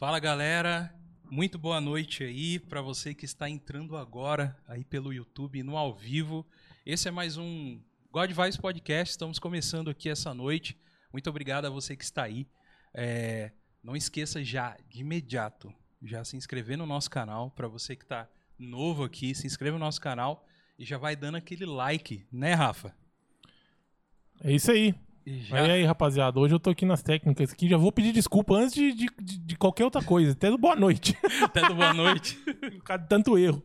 Fala galera, muito boa noite aí para você que está entrando agora aí pelo YouTube no ao vivo. Esse é mais um God Vibes Podcast. Estamos começando aqui essa noite. Muito obrigado a você que está aí. É, não esqueça já de imediato já se inscrever no nosso canal para você que está novo aqui, se inscreva no nosso canal e já vai dando aquele like, né, Rafa? É isso aí. E já... Aí, aí, rapaziada, hoje eu tô aqui nas técnicas aqui, já vou pedir desculpa antes de, de, de- qualquer outra coisa, até do boa noite. Até do boa noite. Por causa de tanto erro.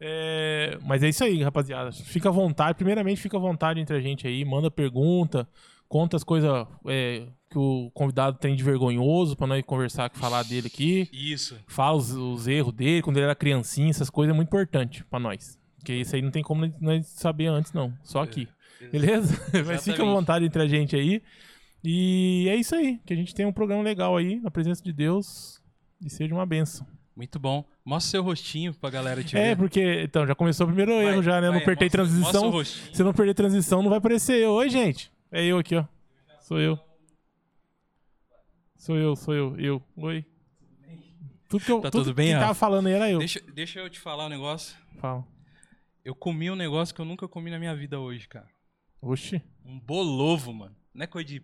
É, mas é isso aí, rapaziada. Fica à vontade. Primeiramente, fica à vontade entre a gente aí. Manda pergunta, conta as coisas é, que o convidado tem de vergonhoso pra nós conversar, falar dele aqui. Isso. Fala os, os erros dele, quando ele era criancinha, essas coisas é muito importante pra nós. Porque isso aí não tem como nós saber antes, não. Só aqui. Beleza? Mas fica à vontade entre a gente aí. E é isso aí. Que a gente tem um programa legal aí, na presença de Deus. E seja uma benção. Muito bom. Mostra seu rostinho pra galera te É, ver. porque. Então, já começou o primeiro Vai, erro já, né? vai, não mostra- Mostra o transição. rostinho. Se não perder transição, não vai aparecer eu. Oi, gente. É eu aqui, ó. Sou eu. Sou eu, sou eu. Eu. Oi. Tudo que eu, Tá tudo tudo bem, que tava falando aí era eu. Deixa, deixa eu te falar um negócio. Fala. Eu comi um negócio que eu nunca comi na minha vida hoje, cara. Oxi. Um bolovo, mano. Não é coisa de.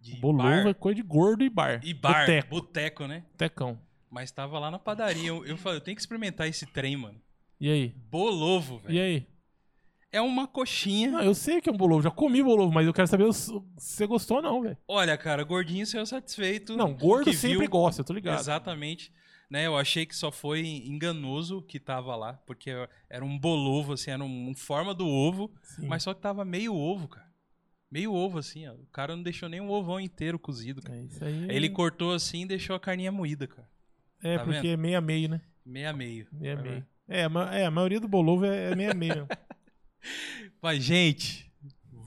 de Bolovo bar. é coisa de gordo e bar. E bar. Boteco. Boteco, né? Tecão. Mas tava lá na padaria. Eu, eu falei, eu tenho que experimentar esse trem, mano. E aí? Bolovo, E velho. aí? É uma coxinha. Não, eu sei que é um bolovo, já comi bolovo, mas eu quero saber se você gostou ou não, velho. Olha, cara, gordinho saiu satisfeito. Não, gordo sempre viu. gosta, eu tô ligado. Exatamente. Né, eu achei que só foi enganoso que tava lá, porque era um bolovo, assim, era um, forma do ovo, Sim. mas só que tava meio ovo, cara. Meio ovo, assim, ó. O cara não deixou nem um ovão inteiro cozido, cara. É isso aí. Ele cortou assim e deixou a carninha moída, cara. É, tá porque vendo? é meio a meio, né? Meio a meio. Meio a Vai, meio. É, a é, a maioria do bolovo é, é meio a meio. Mas, gente,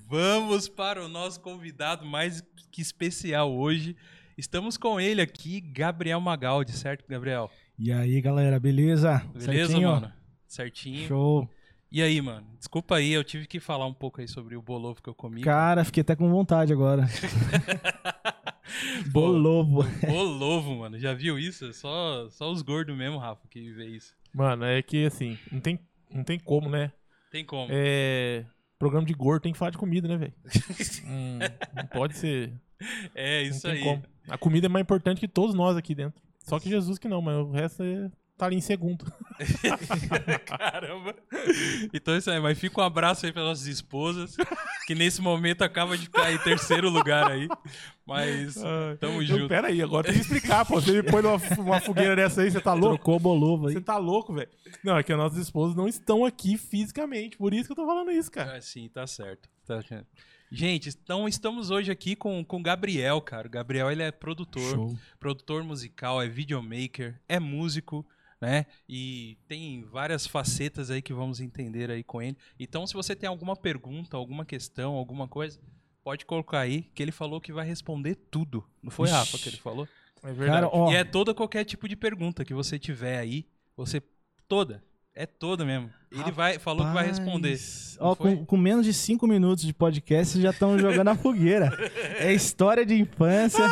vamos para o nosso convidado mais que especial hoje. Estamos com ele aqui, Gabriel Magaldi, certo, Gabriel? E aí, galera, beleza? Beleza, Certinho? mano? Certinho. Show. E aí, mano? Desculpa aí, eu tive que falar um pouco aí sobre o bolovo que eu comi. Cara, fiquei até com vontade agora. Bolovo. Bolovo, mano. Já viu isso? Só, só os gordos mesmo, Rafa, que vê isso. Mano, é que assim, não tem, não tem como, né? Tem como. É. Programa de gordo tem que falar de comida, né, velho? Hum, não pode ser. É, Não isso tem aí. como. A comida é mais importante que todos nós aqui dentro. Só que Jesus que não, mas o resto é, tá ali em segundo. Caramba. Então é isso aí, mas fica um abraço aí para nossas esposas, que nesse momento acaba de ficar em terceiro lugar aí. Mas tamo Eu, junto. pera aí, agora tem que explicar, pô. Você me põe numa uma fogueira dessa aí, você tá louco? Trocou bolovo aí. Você tá louco, velho? Não, é que as nossas esposas não estão aqui fisicamente. Por isso que eu tô falando isso, cara. Ah, sim, tá certo. Tá certo. Gente, então estamos hoje aqui com com o Gabriel, cara. O Gabriel, ele é produtor, Show. produtor musical, é videomaker, é músico, né? E tem várias facetas aí que vamos entender aí com ele. Então, se você tem alguma pergunta, alguma questão, alguma coisa, pode colocar aí, que ele falou que vai responder tudo. Não foi, Ixi. Rafa, que ele falou? É verdade. Cara, ó, E é toda qualquer tipo de pergunta que você tiver aí, você toda, é toda mesmo. Ele vai falou que vai responder. Rapaz, Ó, com, com menos de cinco minutos de podcast, vocês já estão jogando a fogueira. É história de infância.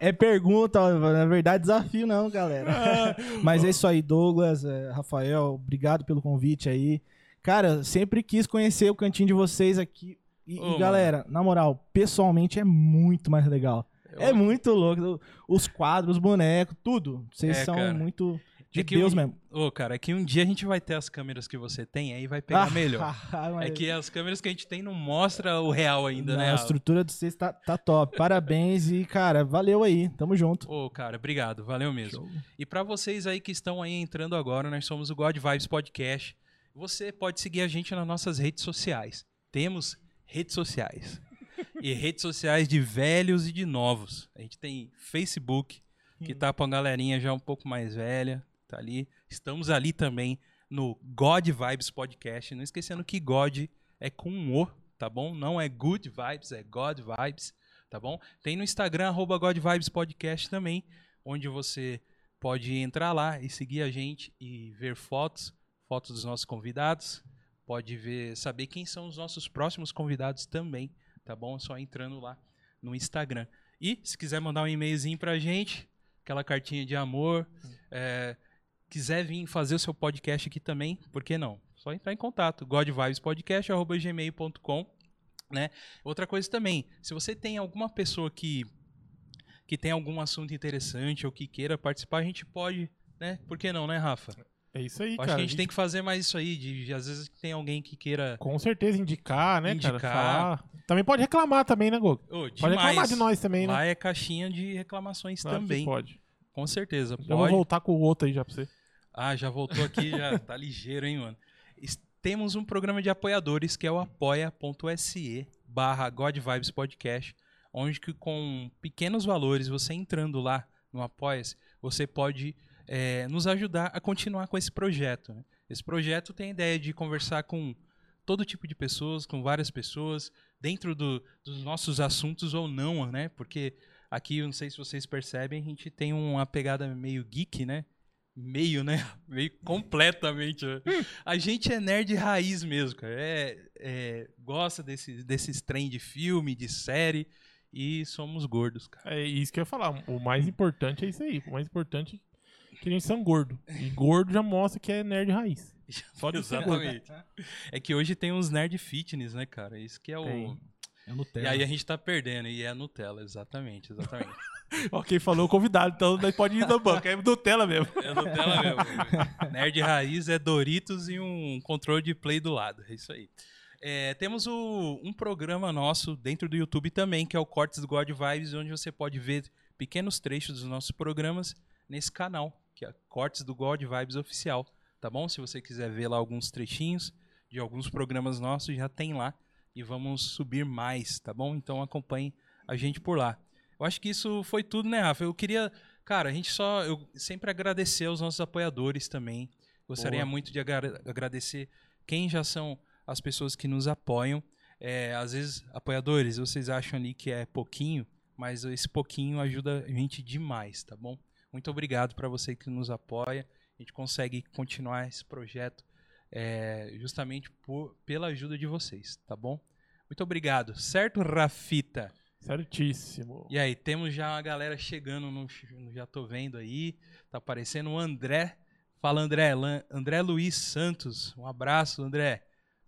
É pergunta, ó, na verdade, desafio não, galera. Mas é isso aí, Douglas, é, Rafael, obrigado pelo convite aí. Cara, sempre quis conhecer o cantinho de vocês aqui. E, e, galera, na moral, pessoalmente é muito mais legal. É Eu- muito louco. Os quadros, os bonecos, tudo. Vocês É, são cara. muito de É Deus um- mesmo. Ô, cara, é que um dia a gente vai ter as câmeras que você tem, aí vai pegar melhor. mas- É que as câmeras que a gente tem não mostra o real ainda, Não, né? A estrutura de vocês tá, tá top. Parabéns e, cara, valeu aí. Tamo junto. Ô, cara, obrigado, valeu mesmo. E pra vocês aí que estão aí entrando agora, nós somos o God Vibes Podcast. Você pode seguir a gente nas nossas redes sociais. Temos redes sociais. e redes sociais de velhos e de novos. A gente tem Facebook, que tá pra uma galerinha já um pouco mais velha, tá ali. Estamos ali também no God Vibes Podcast. Não esquecendo que God é com um O, tá bom? Não é Good Vibes, é God Vibes, tá bom? Tem no Instagram, arroba God Vibes Podcast também, onde você pode entrar lá e seguir a gente e ver fotos, fotos dos nossos convidados. Pode ver, saber quem são os nossos próximos convidados também, tá bom? Só entrando lá no Instagram. E se quiser mandar um e-mailzinho pra gente, aquela cartinha de amor. É, quiser vir fazer o seu podcast aqui também, por que não? Só entrar em contato, godvibespodcast.gmail.com né? Outra coisa também, se você tem alguma pessoa que, que tem algum assunto interessante ou que queira participar, a gente pode, né? Por que não, né, Rafa? É isso aí, Acho cara. que a gente tem que fazer mais isso aí, de, de às vezes tem alguém que queira... Com certeza indicar, né, Indicar. cara? Falar. Também pode reclamar também, né? Ô, Pode reclamar de nós também, né? Lá é caixinha de reclamações Claro que também. pode. Com certeza. Já vou Pode. voltar com o outro aí já pra você. Ah, já voltou aqui, já tá ligeiro, hein, mano. Temos um programa de apoiadores que é o apoia.se barra Podcast, onde que com pequenos valores, você entrando lá no Apoia-se, você pode eh, nos ajudar a continuar com esse projeto. né? Esse projeto tem a ideia de conversar com todo tipo de pessoas, com várias pessoas, dentro do- dos nossos assuntos ou não, né? Porque aqui, eu não sei se vocês percebem, a gente tem uma pegada meio geek, né? Meio, né? Meio completamente. né? A gente é nerd raiz mesmo, cara. É, é, gosta desse, desses trem de filme, de série. E somos gordos, cara. É isso que eu ia falar. O mais importante é isso aí. O mais importante é que a gente são gordo. E gordo já mostra que é nerd raiz. Só de ser gordo. Exatamente. É que hoje tem uns nerd fitness, né, cara? Isso que é o. Tem. É Nutella. E aí a gente tá perdendo. E é Nutella, exatamente, exatamente. Ó, quem falou o convidado, então nós pode ir na banca. É Nutella mesmo. É Nutella mesmo. Nerd raiz é Doritos e um controle de play do lado. É isso aí. É, temos o- um programa nosso dentro do YouTube também, que é o Cortes do God Vibes, onde você pode ver pequenos trechos dos nossos programas nesse canal, que é Cortes do God Vibes Oficial. Tá bom? Se você quiser ver lá alguns trechinhos de alguns programas nossos, já tem lá. E vamos subir mais, tá bom? Então acompanhe a gente por lá. Eu acho que isso foi tudo, né, Rafa? Eu queria Cara, a gente só. Eu sempre agradecer aos nossos apoiadores também. Gostaria Boa. muito de agra- agradecer quem já são as pessoas que nos apoiam. É, às vezes, apoiadores, vocês acham ali que é pouquinho, mas esse pouquinho ajuda a gente demais, tá bom? Muito obrigado para você que nos apoia. A gente consegue continuar esse projeto é, justamente por, pela ajuda de vocês, tá bom? Muito obrigado, certo, Rafita? Certíssimo. E aí, temos já uma galera chegando, no, já tô vendo aí, tá aparecendo o André. Fala, André. André Luiz Santos. Um abraço, André.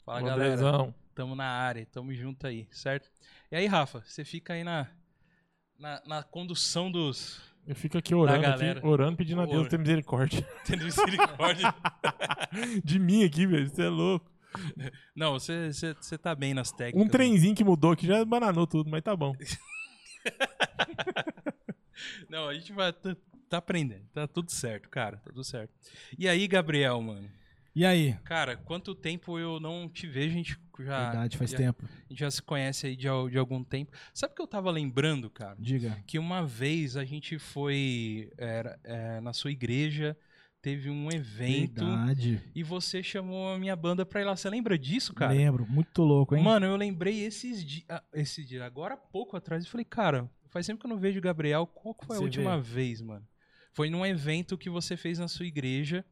Fala, Um galera. Andrezão. Tamo na área, tamo junto aí, certo? E aí, Rafa, você fica aí na, na, na condução dos. Eu fico aqui orando, aqui, orando, pedindo a Deus ter misericórdia. Tendo misericórdia. De mim aqui, velho. Você é louco. Não, você, você, você tá bem nas técnicas. Um trenzinho que mudou aqui já bananou tudo, mas tá bom. Não, a gente vai. Tá, tá aprendendo. Tá tudo certo, cara. Tá tudo certo. E aí, Gabriel, mano? E aí? Cara, quanto tempo eu não te vejo? A gente já. Verdade, faz já, tempo. A gente já se conhece aí de, de algum tempo. Sabe o que eu tava lembrando, cara? Diga. Que uma vez a gente foi era, é, na sua igreja, teve um evento Verdade. e você chamou a minha banda pra ir lá. Você lembra disso, cara? Lembro. Muito louco, hein? Mano, eu lembrei esses dias, esse dia, agora há pouco atrás, eu falei, cara, faz tempo que eu não vejo o Gabriel. Qual que foi a Você última vê. vez, mano? Foi num evento que você fez na sua igreja,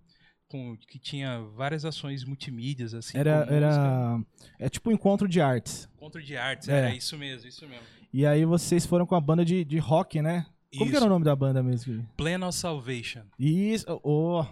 com, que tinha várias ações multimídias, assim. Era, era. É tipo um encontro de artes. Encontro de artes, É. era isso mesmo, isso mesmo. E aí vocês foram com a banda de, de rock, né? Como que Isso. era o nome da banda mesmo? Plan of Salvation. Isso. Oh,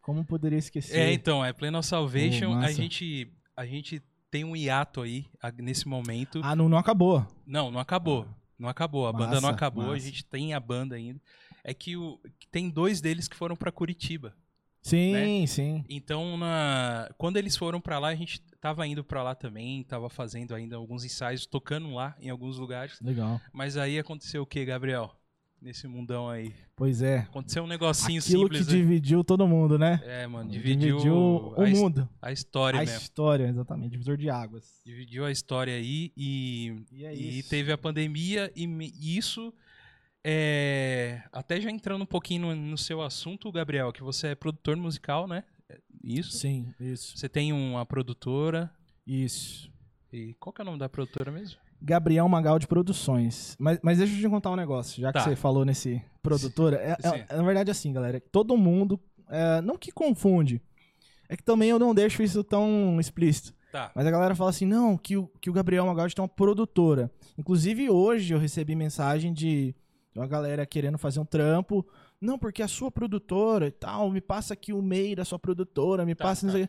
como poderia esquecer? É, então, é Plan of Salvation. Oh, a, massa. gente, a gente tem um hiato aí, a- nesse momento. Ah, não, não acabou. Não, não acabou. Não acabou. A banda não Massa, acabou. A massa. gente tem a banda ainda. É que, o, que tem dois deles que foram pra Curitiba. Sim, sim. Então, na, quando eles foram pra lá, a gente tava indo pra lá também, tava fazendo ainda alguns ensaios, tocando lá em alguns lugares. Legal. Mas aí aconteceu o que, Gabriel? Nesse mundão aí. Pois é. Aconteceu um negocinho Aquilo simples. que né? dividiu todo mundo, né? É, mano, dividiu, o a, his- mundo. a história A mesmo. história, exatamente. Divisor de águas. Dividiu a história aí e, E é e teve a pandemia e e isso é, até já entrando um pouquinho no, no seu assunto, Gabriel, que você é produtor musical, né? É Isso. Sim, isso. Você tem uma produtora. Isso. E qual que é o nome da produtora mesmo? Gabriel Magal de Produções. Mas, mas deixa eu te contar um negócio, já que Tá. você falou nesse produtora. É, é- é, na verdade, assim, galera, todo mundo. é, não que confunde. É que também eu não deixo isso tão explícito. Tá. Mas a galera fala assim, não, que o, que o Gabriel Magaldi tem uma produtora. Inclusive, hoje eu recebi mensagem de uma galera querendo fazer um trampo Não, porque a sua produtora e tal, me passa aqui o e-mail da sua produtora, me Tá, passa. tá.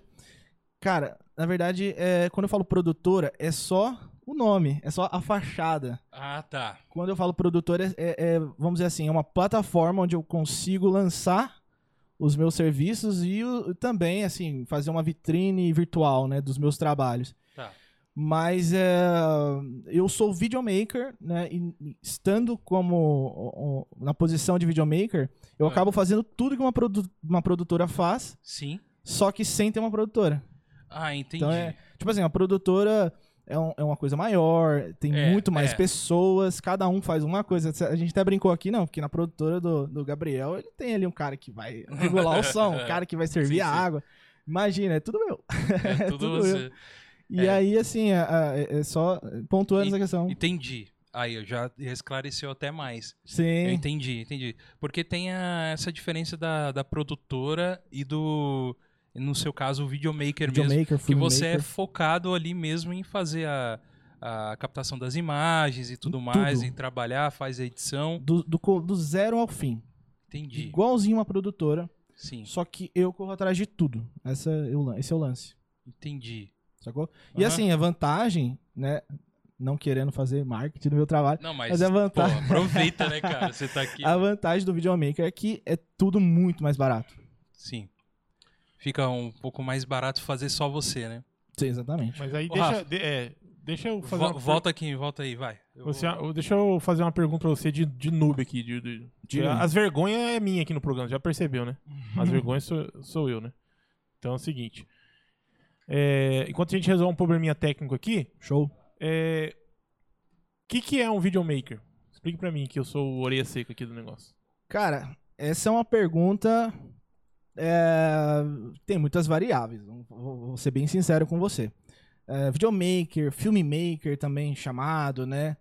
Cara, na verdade, é, quando eu falo produtora, é só o nome, é só a fachada. Ah, tá. Quando eu falo produtora, é, é- é, vamos dizer assim, é uma plataforma onde eu consigo lançar os meus serviços e o- também, assim, fazer uma vitrine virtual, né, dos meus trabalhos. Tá. Mas é, eu sou videomaker, né? E estando como na posição de videomaker, eu Ah. acabo fazendo tudo que uma, produ- uma produtora faz, Sim. só que sem ter uma produtora. Ah, entendi. Então é, tipo assim, a produtora é, um- é uma coisa maior, tem É, muito mais é. pessoas, cada um faz uma coisa. A gente até brincou aqui, não, porque na produtora do, do Gabriel, ele tem ali um cara que vai regular o som, um cara que vai servir Sim, a sim. água. Imagina, é tudo meu. É tudo tudo você. E É. aí, assim, é é só pontuando E- essa questão. Entendi. Aí, eu já esclareceu até mais. Eu Sim, entendi, entendi. Porque tem a- essa diferença da, da produtora e do, no seu caso, o videomaker, mesmo. videomaker, Que você é filmmaker. focado ali mesmo em fazer a, a captação das imagens e tudo mais, tudo. em trabalhar, faz a edição. do, do, do zero ao fim. Entendi. Igualzinho uma produtora, Sim, só que eu corro atrás de tudo. Essa é o, lan- esse é o lance. entendi. Sacou? E Aham. assim, a vantagem, né? Não querendo fazer marketing no meu trabalho. Não, mas, Mas é pô, vantagem. aproveita, né, cara? Você tá aqui. A vantagem do videomaker é que é tudo muito mais barato. Sim. Fica um pouco mais barato fazer só você, né? Sim, exatamente. Mas aí Ô, deixa, Rafa. de- é, deixa eu fazer Vo- uma volta aqui, volta aí, vai. Eu Você- vou- deixa eu fazer uma pergunta pra você de, de noob aqui. De, de- de- as vergonhas é minha aqui no programa, já percebeu, né? Uhum. As vergonhas sou, sou eu, né? Então é o seguinte. É, enquanto a gente resolve um probleminha técnico aqui, Show. é, o que, que é um videomaker? Explique pra mim, que eu sou o orelha seca aqui do negócio. Cara, essa é uma pergunta. É, tem muitas variáveis. Vou, ser bem sincero com você. É, videomaker, filmmaker também chamado, né?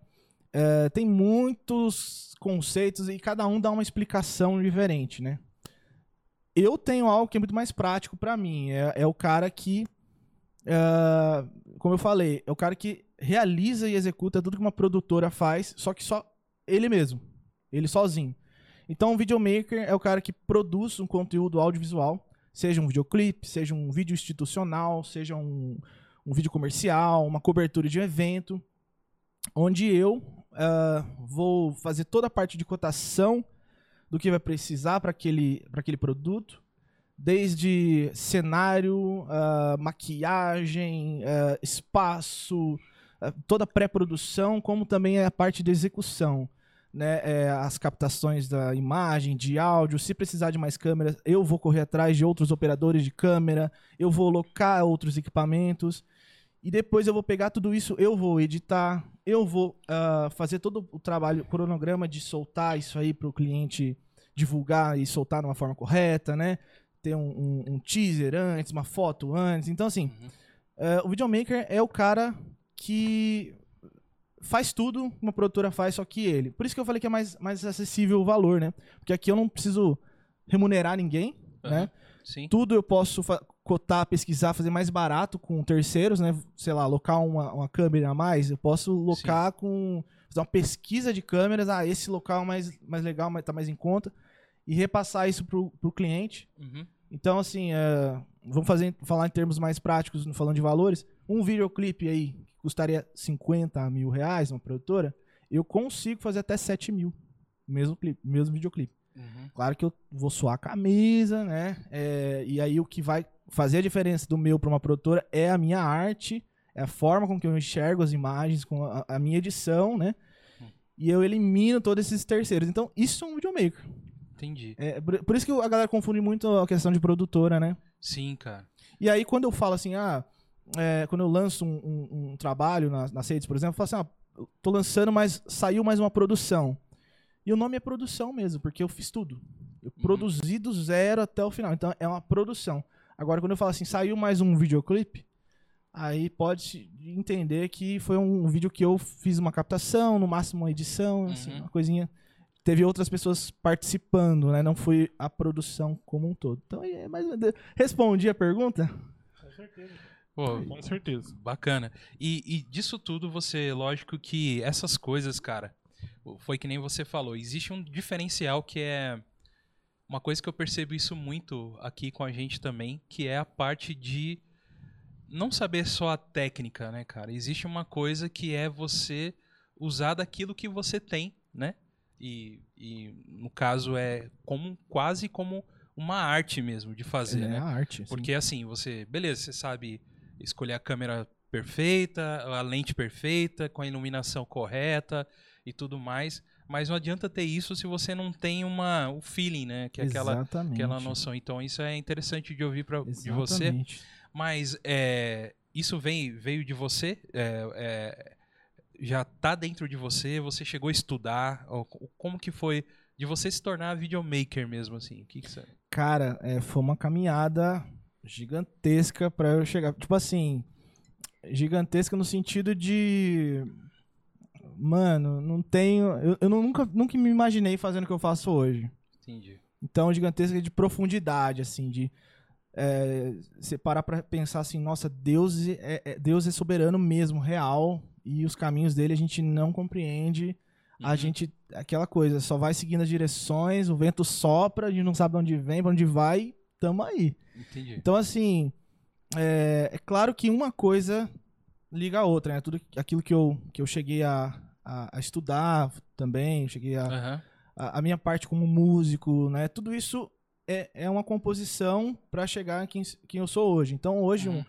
É, tem muitos conceitos e cada um dá uma explicação diferente, né? Eu tenho algo que é muito mais prático pra mim. É, é o cara que, é, como eu falei, é o cara que realiza e executa tudo que uma produtora faz, só que só ele mesmo, ele sozinho. Então, o videomaker é o cara que produz um conteúdo audiovisual, seja um videoclipe, seja um vídeo institucional, seja um, um vídeo comercial, uma cobertura de um evento, onde eu ah, vou fazer toda a parte de cotação do que vai precisar para aquele, aquele produto, desde cenário, ah, maquiagem, ah, espaço, toda a pré-produção, como também a parte de execução né, é, as captações da imagem, de áudio. Se precisar de mais câmeras, eu vou correr atrás de outros operadores de câmera, eu vou locar outros equipamentos. E depois eu vou pegar tudo isso, eu vou editar, eu vou ah, fazer todo o trabalho, o cronograma de soltar isso aí para o cliente divulgar e soltar de uma forma correta, né? Ter um, um- um teaser antes, uma foto antes. Então, assim, Uhum. é, o videomaker é o cara que faz tudo uma produtora faz, só que ele. Por isso que eu falei que é mais, mais acessível o valor, né? Porque aqui eu não preciso remunerar ninguém, né? Aham. Sim. Tudo eu posso cotar, pesquisar, fazer mais barato com terceiros, né? Sei lá, alocar uma, uma câmera a mais, eu posso locar com. fazer uma pesquisa de câmeras, ah, esse local é mais, mais legal, mas tá mais em conta, e repassar isso pro, pro cliente. Uhum. Então, assim, é, vamos fazer, falar em termos mais práticos, falando de valores. Um videoclipe aí, custaria 50 mil reais, uma produtora, eu consigo fazer até 7 mil. Mesmo, clipe, mesmo videoclipe. Uhum. Claro que eu vou suar a camisa, né? É, e aí o que vai fazer a diferença do meu para uma produtora é a minha arte, é a forma com que eu enxergo as imagens, com a, a minha edição, né? E eu elimino todos esses terceiros. Então, isso é um videomaker. Entendi. É, por, por isso que a galera confunde muito a questão de produtora, né? Sim, cara. E aí, quando eu falo assim, ah, é, quando eu lanço um, um- um trabalho nas, nas redes, por exemplo, eu falo assim, ah, tô lançando, mas saiu mais uma produção. E o nome é produção mesmo, porque eu fiz tudo. Eu produzi do zero até o final. Então, é uma produção. Agora, quando eu falo assim, saiu mais um videoclipe, aí pode entender que foi um vídeo que eu fiz uma captação, no máximo uma edição, assim, Uhum. uma coisinha. Teve outras pessoas participando, né? Não foi a produção como um todo. Então, é mais... respondi a pergunta? Com certeza. Pô, Com certeza. Bacana. E, e disso tudo, você, lógico que essas coisas, cara, foi que nem você falou, existe um diferencial que é uma coisa que eu percebo isso muito aqui com a gente também, que é a parte de não saber só a técnica, né, cara? Existe uma coisa que é você usar daquilo que você tem, né? E, e no caso é como quase como uma arte mesmo de fazer, é né? arte. Porque assim, você, beleza, você sabe escolher a câmera perfeita, a lente perfeita, com a iluminação correta e tudo mais. Mas não adianta ter isso se você não tem uma, o feeling, né? Que é aquela, aquela noção. Então isso é interessante de ouvir pra, de você. Mas é, isso vem, veio de você? É, é, já tá dentro de você? Você chegou a estudar? Como que foi de você se tornar videomaker mesmo, assim? O que, que você... Cara, é, foi uma caminhada gigantesca para eu chegar. Tipo assim, gigantesca no sentido de. Mano, não tenho. Eu, eu nunca, nunca me imaginei fazendo o que eu faço hoje. Entendi. Então, gigantesca de profundidade, assim, de. É, você parar pra pensar assim, nossa, Deus é, é, Deus é soberano mesmo, real, e os caminhos dele a gente não compreende. Uhum. A gente, aquela coisa, só vai seguindo as direções, o vento sopra, a gente não sabe de onde vem, pra onde vai, tamo aí. Entendi. Então, assim, é, é, claro que uma coisa liga a outra, né? Tudo aquilo que eu, que eu cheguei a, a, a estudar também, cheguei a, uhum. a, a. minha parte como músico, né? Tudo isso é, é uma composição para chegar em quem, quem eu sou hoje. Então, hoje, uhum.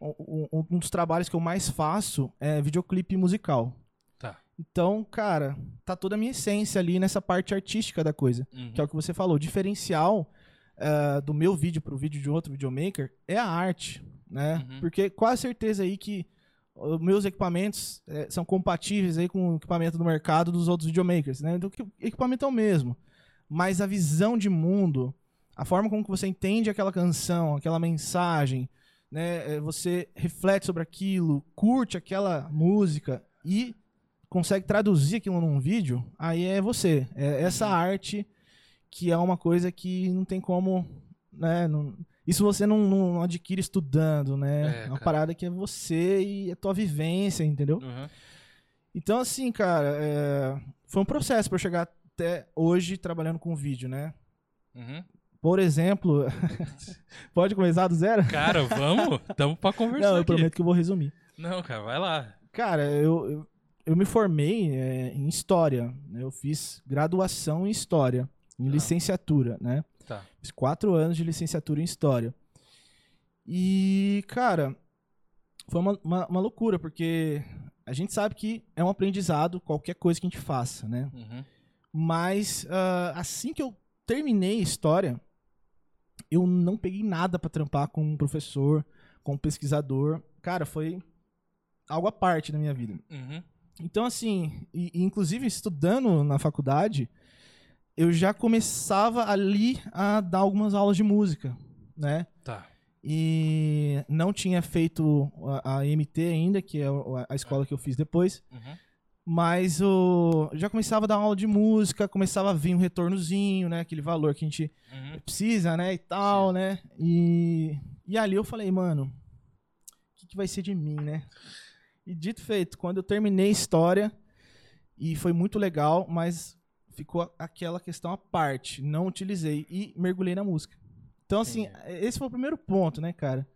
um, um, um dos trabalhos que eu mais faço é videoclipe musical. Tá. Então, cara, tá toda a minha essência ali nessa parte artística da coisa. Uhum. Que é o que você falou. O diferencial uh, do meu vídeo pro vídeo de outro videomaker é a arte, né? Uhum. Porque quase certeza aí que os meus equipamentos é, são compatíveis aí com o equipamento do mercado dos outros videomakers, né? Então o equipamento é o mesmo, mas a visão de mundo, a forma como que você entende aquela canção, aquela mensagem, né? É, você reflete sobre aquilo, curte aquela música e consegue traduzir aquilo num vídeo, aí é você. É essa uhum. arte que é uma coisa que não tem como, né? Não, isso você não, não, adquire estudando, né? É, é uma parada que é você e a tua vivência, entendeu? Uhum. Então, assim, cara, é, foi um processo para chegar até hoje trabalhando com vídeo, né? Uhum. Por exemplo, pode começar do zero? Cara, vamos, tamo pra conversar. Não, eu aqui. prometo que eu vou resumir. Não, cara, vai lá. Cara, eu, eu, eu me formei é, em História. Né? Eu fiz graduação em História em licenciatura, né? Tá. Fiz quatro anos de licenciatura em História. E, cara, foi uma, uma, uma, loucura, porque a gente sabe que é um aprendizado qualquer coisa que a gente faça, né? Uhum. Mas uh, assim que eu terminei História, eu não peguei nada para trampar com um professor, com um pesquisador. Cara, foi algo à parte da minha vida. Uhum. Então, assim, e, inclusive estudando na faculdade, eu já começava ali a dar algumas aulas de música, né? Tá. E não tinha feito a, a MT ainda, que é a escola que eu fiz depois. Uhum. Mas o, já começava a dar aula de música, começava a vir um retornozinho, né? Aquele valor que a gente uhum. precisa, né? E tal, Sim. né? E, e ali eu falei, mano, o que, que vai ser de mim, né? E dito feito, quando eu terminei a história, e foi muito legal, mas ficou aquela questão à parte. Não utilizei e mergulhei na música. Então, assim, esse foi o primeiro ponto, né, cara?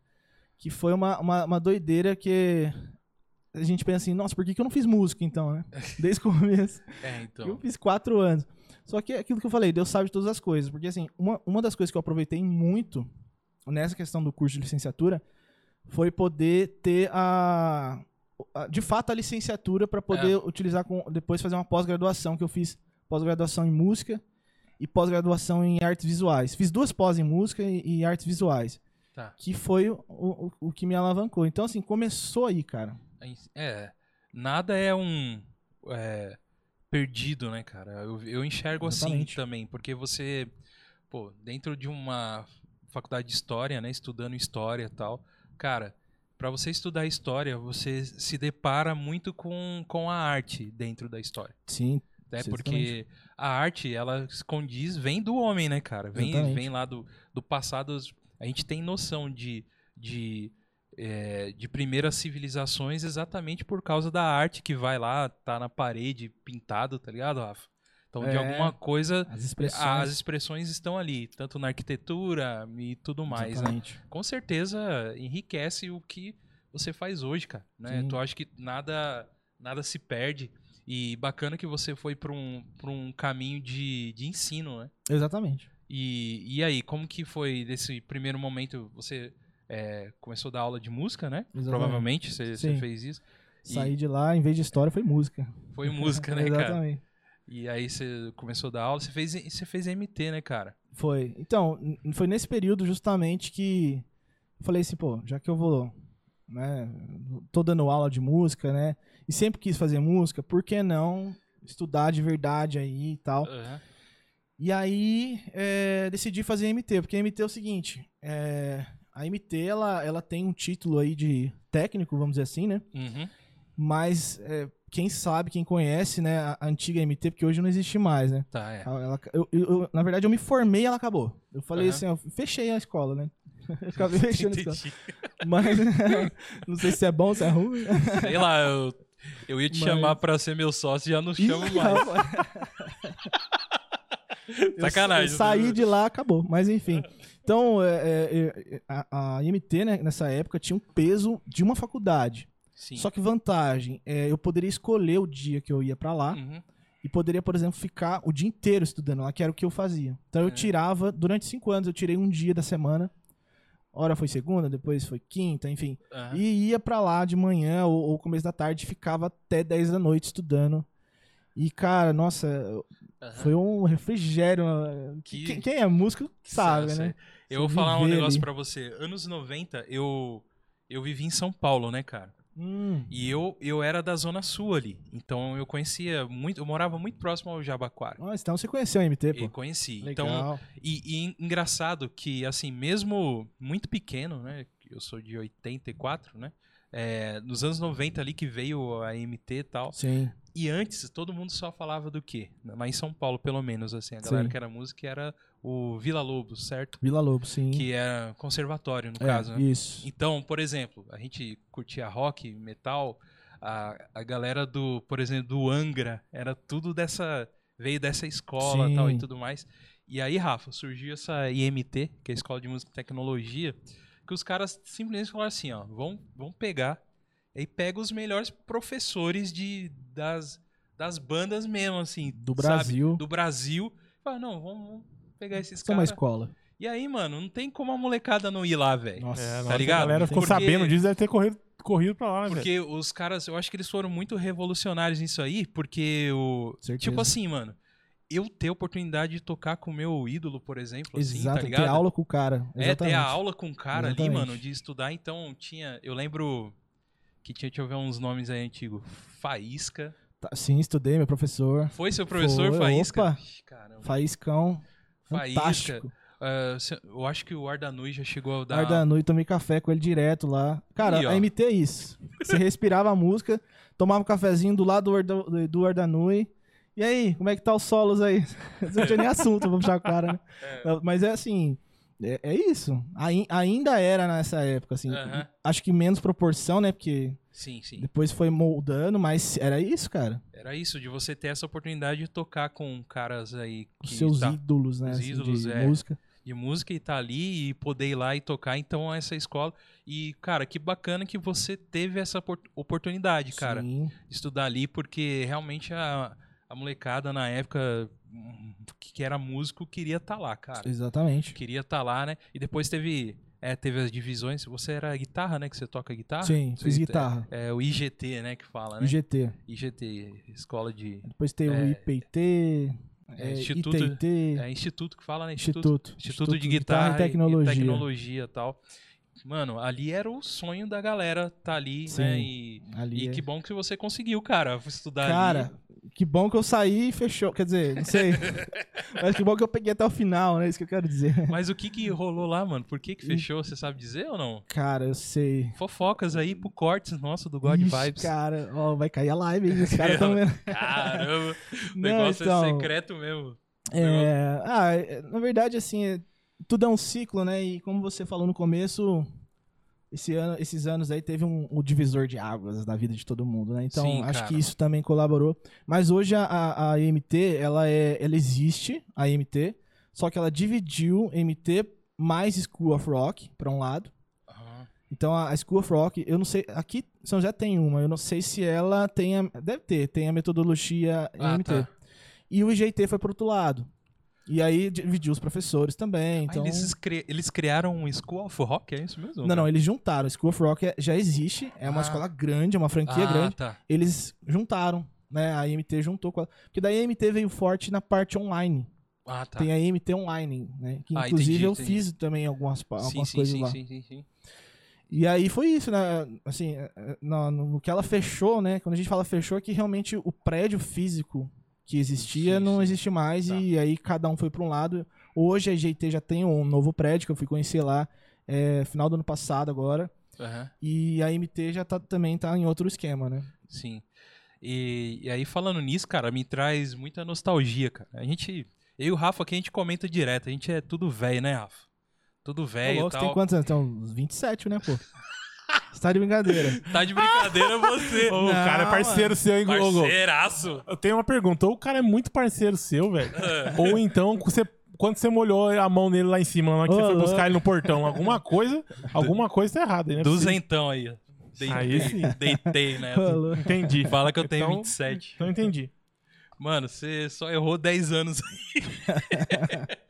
Que foi uma, uma, uma, doideira que a gente pensa assim, nossa, por que, que eu não fiz música então, né? Desde o começo. É, então. Eu fiz quatro anos. Só que é aquilo que eu falei, Deus sabe de todas as coisas. Porque, assim, uma, uma das coisas que eu aproveitei muito nessa questão do curso de licenciatura foi poder ter a, a de fato a licenciatura para poder é. utilizar com depois fazer uma pós-graduação que eu fiz pós-graduação em música e pós-graduação em artes visuais. Fiz duas pós em música e, e artes visuais. Tá. Que foi o, o, o, que me alavancou. Então, assim, começou aí, cara. É. Nada é um. É, perdido, né, cara? Eu, eu enxergo assim Exatamente. assim também, porque você, pô, dentro de uma faculdade de história, né, estudando história e tal, cara, para você estudar história, você se depara muito com, com a arte dentro da história. Sim, né? Porque a arte, ela se condiz, vem do homem, né, cara? Vem, vem lá do, do passado. A gente tem noção de, de, é, de primeiras civilizações exatamente por causa da arte que vai lá, tá na parede, pintado, tá ligado, Rafa? Então, de É, alguma coisa, As expressões. as expressões estão ali, tanto na arquitetura e tudo mais, né? Exatamente. Com certeza enriquece o que você faz hoje, cara. Né? Sim. Tu acha que nada, nada se perde. E bacana que você foi para um, pra um caminho de, de ensino, né? Exatamente. E, e aí, como que foi nesse primeiro momento? Você é, começou a dar aula de música, né? Exatamente. Provavelmente você, você fez isso. E Saí de lá, em vez de história, foi música. foi música, né, cara? Exatamente. E aí você começou a dar aula, você fez, você fez MT, né, cara? Foi. Então, foi nesse período justamente que eu falei assim, pô, já que eu vou, né, tô dando aula de música, né, e sempre quis fazer música, por que não estudar de verdade aí e tal? Aham. E aí, é, decidi fazer MT, porque a MT é o seguinte, é, a MT, ela, ela tem um título aí de técnico, vamos dizer assim, né, Uhum. mas é, quem sabe, quem conhece, né, a, antiga MT, porque hoje não existe mais, né, Tá, é. ela- eu- eu- na verdade, eu me formei e ela acabou. Eu falei Aham. assim, eu fechei a escola, né? Eu Acabei fechando a escola. Mas não sei se é bom, se é ruim. Sei lá, eu, eu ia te Mas- chamar pra ser meu sócio e já não chamo Ih, mais. Sacanagem. Eu saí de lá, acabou. Mas enfim. Então, é, é, é, a, a IMT, né, nessa época, tinha um peso de uma faculdade. Sim. Só que vantagem, é, eu poderia escolher o dia que eu ia pra lá Uhum. e poderia, por exemplo, ficar o dia inteiro estudando lá, que era o que eu fazia. Então eu É. tirava, durante cinco anos, eu tirei um dia da semana. Hora foi segunda, depois foi quinta, enfim. Aham. E ia pra lá de manhã ou, ou começo da tarde, ficava até 10 da noite estudando. E, cara, nossa, Aham. foi um refrigério. Que- Quem, quem é músico sabe, Sei, né? Eu vou falar um negócio pra você. Anos 90, eu, eu vivi em São Paulo, né, cara? Hum, E eu, eu era da Zona Sul ali. Então eu conhecia muito. Eu morava muito próximo ao Jabaquara. Nossa, então você conheceu a MT, pô. E conheci. Legal. Então, e, e engraçado que, assim, mesmo muito pequeno, né? Eu sou de 84, né? É, nos anos 90 ali que veio a MT e tal. Sim, E antes, todo mundo só falava do quê? Lá em São Paulo, pelo menos, assim. A galera Sim. que era música era o Vila Lobos, certo? Vila Lobo, sim. Que era conservatório, no é, caso, né? Isso. Então, por exemplo, a gente curtia rock, metal, a, a galera do, por exemplo, do Angra, era tudo dessa. veio dessa escola Sim. tal e tudo mais. E aí, Rafa, surgiu essa IMT, que é a Escola de Música e Tecnologia, que os caras simplesmente falaram assim, ó, vão, vão pegar, e pega os melhores professores de, das, das bandas mesmo, assim. Do sabe? Brasil. Do Brasil. Fala, não, vamos, vamos pegar esses Isso é uma caras. escola. E aí, mano, não tem como a molecada não ir lá, velho. Nossa. É, Tá nossa, ligado? A galera ficou Porque- sabendo disso, deve ter corrido, corrido pra lá, né, velho? Porque os caras, eu acho que eles foram muito revolucionários nisso aí, porque o. Certeza. Tipo assim, mano, eu ter a oportunidade de tocar com o meu ídolo, por exemplo, assim, Exato, tá ligado? ter aula com o cara. É, Exatamente. ter a aula com o cara ali, Exatamente. mano, de estudar. Então tinha. Eu lembro que tinha, deixa eu ver uns nomes aí antigos. Faísca. Tá, sim, estudei, meu professor. Foi seu professor, Foi, Faísca? opa. Ixi. Faíscão. Faísca. Fantástico. Ah, se- eu acho que o Ardanui já chegou a dar. Ar da noite, tomei café com ele direto lá. Cara, ó. a MT é isso. Você respirava a música, tomava um cafezinho do lado do, Arda, do Ardanui. E aí, como é que tá os solos aí? Não tinha nem assunto pra puxar o cara, né? Mas é assim, é, é isso. Ai- ainda era nessa época, assim. Aham. Acho que menos proporção, né? Porque Sim, sim. depois foi moldando, mas era isso, cara. Era isso, de você ter essa oportunidade de tocar com caras aí Os que seus tá ídolos, né? os assim, ídolos, de é. música. de música e tá ali e poder ir lá e tocar. Então, essa escola. E, cara, que bacana que você teve essa opor- oportunidade, cara, Sim, estudar ali, porque realmente a, a molecada na época hum, que era músico queria estar lá, cara. exatamente. Queria estar lá, né? E depois teve. É, teve as divisões. Você era guitarra, né? Que você toca guitarra? Sim, Você- fiz guitarra. É, o IGT, né? Que fala, né? IGT. IGT, Escola de. Depois tem o É, IPT, é, é, Instituto- ITT, É instituto que fala, né? Instituto. Instituto de Guitarra, e Tecnologia. e tecnologia e tal. Mano, ali era o sonho da galera tá ali, Sim, né? E, Ali e é- que bom que você conseguiu, cara, estudar Cara, ali. Que bom que eu saí e fechou. Quer dizer, não sei. Mas que bom que eu peguei até o final, né? Isso que eu quero dizer. Mas o que que rolou lá, mano? Por que que fechou? Você sabe dizer ou não? Cara, eu sei. Fofocas aí pro cortes nosso do God Ixi, Vibes. Cara, ó, vai cair a live, hein? Os caras estão vendo. Caramba, o Não, negócio então, é secreto mesmo. É, ah, é, na verdade, assim, é- tudo é um ciclo, né? E como você falou no começo, esse ano, esses anos aí teve um, um, divisor de águas na vida de todo mundo, né? Então, Sim, acho cara. que isso também colaborou. Mas hoje a, a, a IMT, ela, é, ela existe, a IMT, só que ela dividiu MT mais School of Rock, pra um lado. Então a, a School of Rock, eu não sei, aqui São José tem uma, eu não sei se ela tem, a, deve ter, tem a metodologia Ah, IMT. tá. E o IGT foi pro outro lado. E aí dividiu os professores também, Ah, então... eles, cri- eles criaram um School of Rock, é isso mesmo? Não, não, eles juntaram. School of Rock é- já existe, é uma Ah. escola grande, é uma franquia ah, grande. tá. Eles juntaram, né? A IMT juntou com a... Porque daí a IMT veio forte na parte online. Ah, tá. Tem a IMT online, né? Que Ah, inclusive entendi, eu entendi. fiz também algumas, sim, algumas sim, coisas sim, lá. sim, sim, sim. E aí foi isso, né? Assim, é, é, no, no que ela fechou, né? Quando a gente fala fechou, é que realmente o prédio físico que existia Sim, não sim. existe mais Tá. e aí cada um foi para um lado. Hoje a GT já tem um novo prédio que eu fui conhecer lá é, final do ano passado agora. Aham, E a MT já tá, também tá em outro esquema, né? sim. E, e aí, falando nisso, cara, me traz muita nostalgia, cara. A gente. Eu e o Rafa aqui, a gente comenta direto. A gente é tudo velho, né, Rafa? Tudo velho e você tal. tem quantos anos? Tem uns 27, né, pô? Você tá de brincadeira. Tá de brincadeira você. Ô, o cara é parceiro seu, hein, Gogo? Parceiraço. Eu tenho uma pergunta. Ou o cara é muito parceiro seu, velho. Ou então, você, quando você molhou a mão nele lá em cima, na hora que você foi buscar ele no portão, alguma coisa, alguma coisa tá errada, né? Duzentão aí. ó. Deitei, Aí sim. deitei, né? Entendi. Fala que eu tenho Então- 27. Então entendi. Mano, você só errou 10 anos.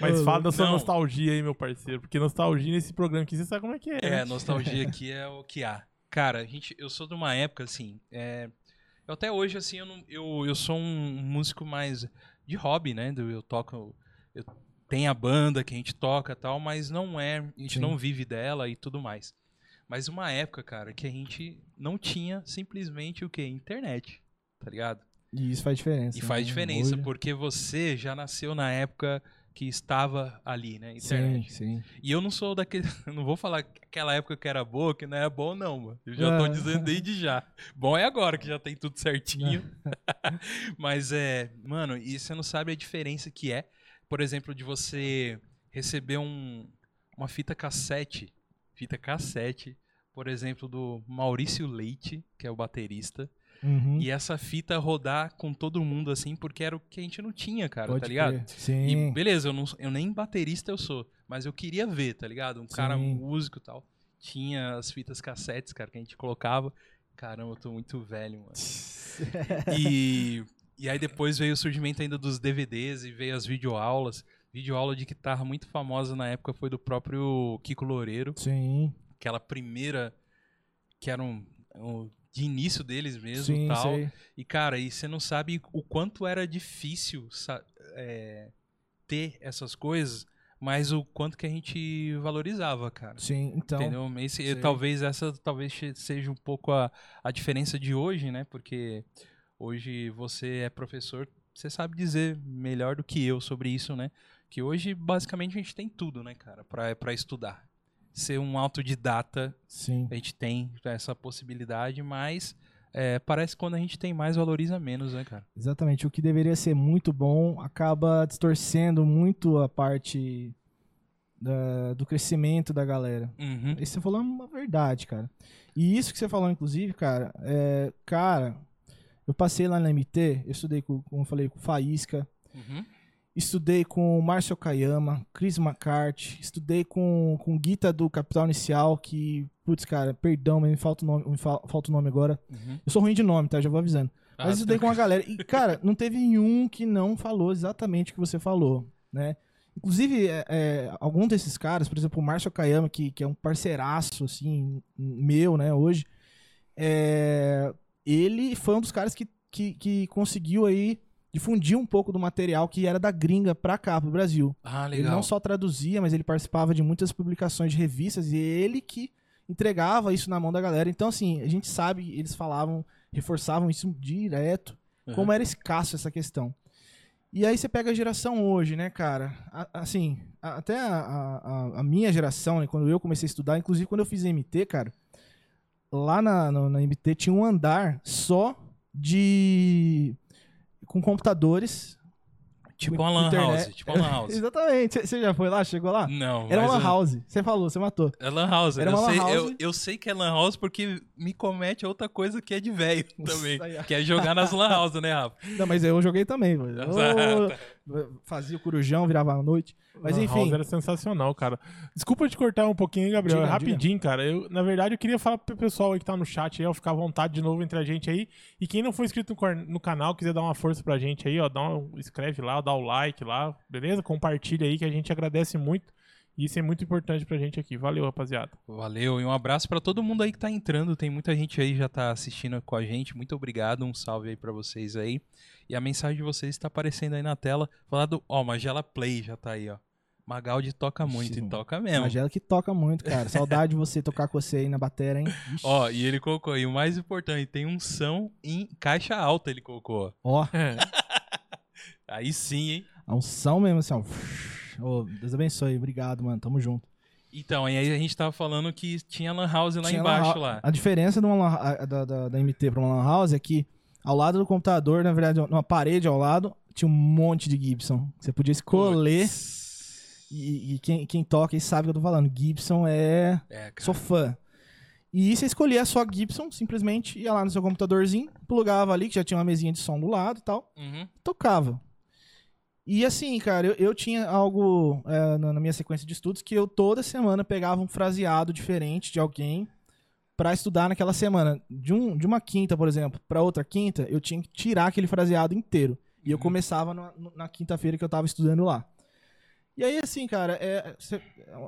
Mas fala da sua não. nostalgia aí, meu parceiro. Porque nostalgia nesse programa aqui, você sabe como é que é. É, né? nostalgia aqui é o que há. Cara, a gente, eu sou de uma época, assim, é, eu até hoje, assim, eu, não, eu, eu sou um músico mais de hobby, né? do- Eu toco, eu tenho a banda que a gente toca e tal, mas não é, a gente Sim. não vive dela e tudo mais. Mas uma época, cara, que a gente não tinha simplesmente o que? Internet, tá ligado? E isso faz diferença. E faz né? diferença, Hoje- porque você já nasceu na época que estava ali, né? Sim, Internet. sim. E eu não sou daquele. Não vou falar que aquela época que era boa, que não era bom, não, mano. Eu já tô Ah. dizendo desde já. Bom é agora, que já tem tudo certinho. Mas é. Mano, e você não sabe a diferença que é, por exemplo, de você receber um, uma fita cassete. Fita cassete, por exemplo, do Maurício Leite, que é o baterista. Uhum. E essa fita rodar com todo mundo, assim, porque era o que a gente não tinha, cara, Pode tá ligado? Sim. E beleza, eu, não, eu nem baterista eu sou, mas eu queria ver, tá ligado? Um cara Sim. músico e tal. Tinha as fitas cassetes, cara, que a gente colocava. Caramba, eu tô muito velho, mano. E, e aí depois veio o surgimento ainda dos DVDs e veio as videoaulas. Videoaula de guitarra muito famosa na época foi do próprio Kiko Loureiro. Sim, Aquela primeira, que era um, um- de início deles mesmo sim, tal. sei. E, cara, e você não sabe o quanto era difícil é, ter essas coisas, mas o quanto que a gente valorizava, cara. Sim, então. Entendeu? Esse, sei. talvez essa talvez seja um pouco a, a diferença de hoje, né? Porque hoje você é professor, você sabe dizer melhor do que eu sobre isso, né? Que hoje, basicamente, a gente tem tudo, né, cara, pra, pra estudar. Ser um autodidata Sim. a gente tem essa possibilidade, mas é, parece que quando a gente tem mais, valoriza menos, né, cara? Exatamente. O que deveria ser muito bom acaba distorcendo muito a parte da- do crescimento da galera. Uhum. Isso você falou é uma verdade, cara. E isso que você falou, inclusive, cara, é, cara, eu passei lá na MT, eu estudei com, como eu falei, com Faísca, Uhum. Estudei com o Márcio Kayama, Chris McCarthy, estudei com, com o Guita do Capital Inicial, que, putz, cara, perdão, mas me falta o nome, me fal- falta o nome agora. Uhum. Eu sou ruim de nome, tá? Já vou avisando. Ah, Mas estudei com uma galera. E, cara, não teve nenhum que não falou exatamente o que você falou, né? Inclusive, é, é, algum desses caras, por exemplo, o Márcio Kayama, que, que é um parceiraço, assim, meu, né, hoje, é, ele foi um dos caras que, que, que conseguiu aí difundir um pouco do material que era da gringa pra cá, pro Brasil. Ah, Ele legal. não só traduzia, mas ele participava de muitas publicações de revistas e ele que entregava isso na mão da galera. Então, assim, a gente sabe, eles falavam, reforçavam isso direto, Uhum. como era escasso essa questão. E aí você pega a geração hoje, né, cara? A- assim, a- até a, a- a minha geração, né, quando eu comecei a estudar, inclusive quando eu fiz MT, cara, lá na, no- na MT tinha um andar só de. Com computadores Tipo uma lan house. Tipo uma house. Exatamente. Você já foi lá? Chegou lá? Não. Era uma lan house. Você falou, você matou. É lan house. Era eu, sei, house. Eu, eu, sei que é lan house porque me comete outra coisa que é de velho também. que é jogar nas lan house, né, Rafa? Não, mas eu joguei também, mano. Fazia o corujão, virava à noite. Mas lan enfim. House era sensacional, cara. Desculpa te cortar um pouquinho, Gabriel. Diga, rapidinho, diga. cara. Eu, na verdade, eu queria falar pro pessoal aí que tá no chat aí, ó, ficar à vontade de novo entre a gente aí. E quem não for inscrito no, no canal, quiser dar uma força pra gente aí, ó, dá um, escreve lá, dá o like lá, beleza? Compartilha aí que a gente agradece muito. Isso é muito importante pra gente aqui. Valeu, rapaziada. Valeu e um abraço para todo mundo aí que tá entrando. Tem muita gente aí que já tá assistindo com a gente. Muito obrigado. Um salve aí para vocês aí. E a mensagem de vocês está aparecendo aí na tela. Falar do, ó, Magela Play já tá aí, ó. Magaldi toca muito Ixi, e toca mesmo. Magela que toca muito, cara. Saudade de você tocar com você aí na bateria, hein? Ixi. Ó, e ele colocou aí, o mais importante, tem um som em caixa alta, ele colocou. Ó. aí sim, hein? É um som mesmo, assim, ó. Oh, Deus abençoe, obrigado, mano. Tamo junto. Então, aí a gente tava falando que tinha Lan House lá tinha embaixo lá. A diferença de uma, da, da, da MT pra uma Lan House é que ao lado do computador, na verdade, numa parede ao lado, tinha um monte de Gibson. Você podia escolher. E, e, quem, quem toca e sabe o que eu tô falando. Gibson é. é sou fã. E você escolhia sua Gibson, simplesmente ia lá no seu computadorzinho, plugava ali, que já tinha uma mesinha de som do lado e tal, uhum. tocava. E assim, cara, eu, eu tinha algo é, na, na, minha sequência de estudos que eu toda semana pegava um fraseado diferente de alguém para estudar naquela semana. De, um, de uma quinta, por exemplo, para outra quinta, eu tinha que tirar aquele fraseado inteiro. E eu uhum. começava na, na quinta-feira que eu tava estudando lá. E aí, assim, cara, é,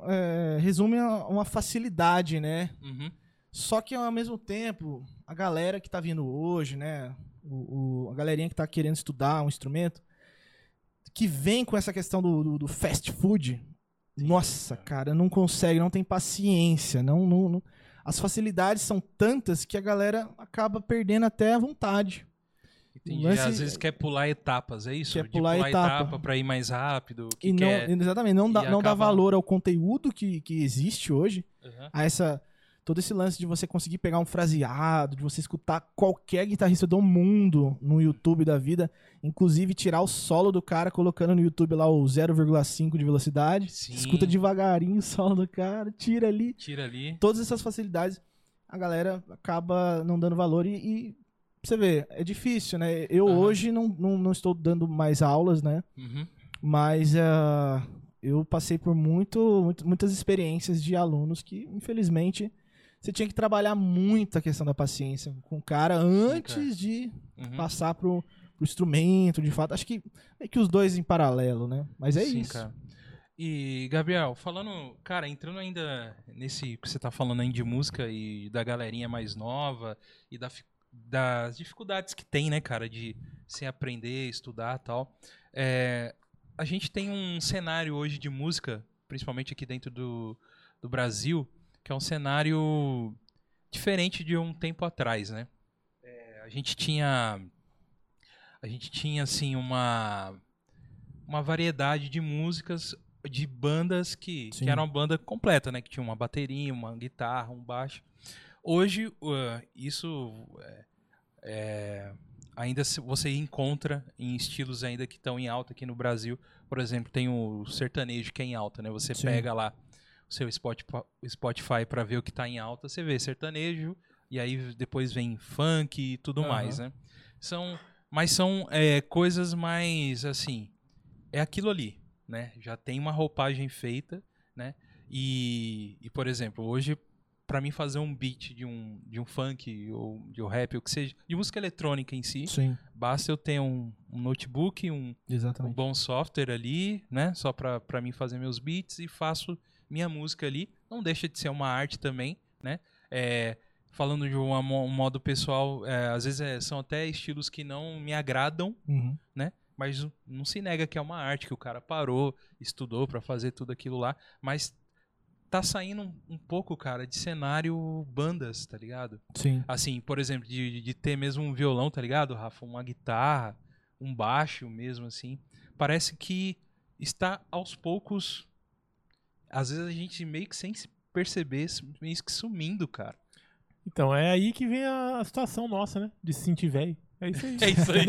é, resume uma facilidade, né? Uhum. Só que ao mesmo tempo, a galera que tá vindo hoje, né? O, o, a galerinha que tá querendo estudar um instrumento, que vem com essa questão do, do, do fast food, nossa, cara, não consegue, não tem paciência, não, não, não, as facilidades são tantas que a galera acaba perdendo até a vontade. Entendi. Lance... Às vezes quer pular etapas, é isso? Quer pular, pular etapa. etapa para ir mais rápido. e não, quer... Exatamente, não dá, não dá valor ao conteúdo que, que existe hoje, uhum. a essa todo esse lance de você conseguir pegar um fraseado, de você escutar qualquer guitarrista do mundo no YouTube da vida, inclusive tirar o solo do cara colocando no YouTube lá o 0,5 de velocidade, Sim. escuta devagarinho o solo do cara, tira ali. Tira ali. Todas essas facilidades, a galera acaba não dando valor e, e você vê, é difícil, né? Eu uhum. hoje não, não, não, estou dando mais aulas, né? Uhum. Mas uh, eu passei por muito, muito, muitas experiências de alunos que, infelizmente, você tinha que trabalhar muito a questão da paciência com o cara antes Sim, cara. de uhum. passar pro, pro instrumento, de fato. Acho que é que os dois em paralelo, né? Mas é Sim, isso. Cara. E, Gabriel, falando, cara, entrando ainda nesse que você tá falando aí de música e da galerinha mais nova e da, das dificuldades que tem, né, cara, de se aprender, estudar tal. É, a gente tem um cenário hoje de música, principalmente aqui dentro do, do Brasil, que é um cenário diferente de um tempo atrás, né? É, a gente tinha a gente tinha assim uma uma variedade de músicas de bandas que, que eram uma banda completa, né? Que tinha uma bateria, uma guitarra, um baixo. Hoje uh, isso é, é, ainda você encontra em estilos ainda que estão em alta aqui no Brasil. Por exemplo, tem o sertanejo que é em alta, né? Você Sim. pega lá seu Spotify para ver o que está em alta, você vê sertanejo e aí depois vem funk e tudo uhum. mais, né? São, mas são é, coisas mais assim, é aquilo ali, né? Já tem uma roupagem feita, né? E, e por exemplo, hoje para mim fazer um beat de um, de um funk ou de um rap, ou que seja, de música eletrônica em si, Sim. basta eu ter um, um notebook, um, um, bom software ali, né? Só para mim fazer meus beats e faço minha música ali. Não deixa de ser uma arte também, né? É, falando de uma, um modo pessoal, é, às vezes é, são até estilos que não me agradam, uhum. né? Mas não se nega que é uma arte, que o cara parou, estudou para fazer tudo aquilo lá, mas tá saindo um, um, pouco, cara, de cenário bandas, tá ligado? Sim. Assim, por exemplo, de, de ter mesmo um violão, tá ligado, Rafa? Uma guitarra, um baixo mesmo, assim. Parece que está aos poucos às vezes a gente meio que sem se perceber, meio que sumindo, cara. Então, é aí que vem a, situação nossa, né? De se sentir velho. É isso aí. É isso aí.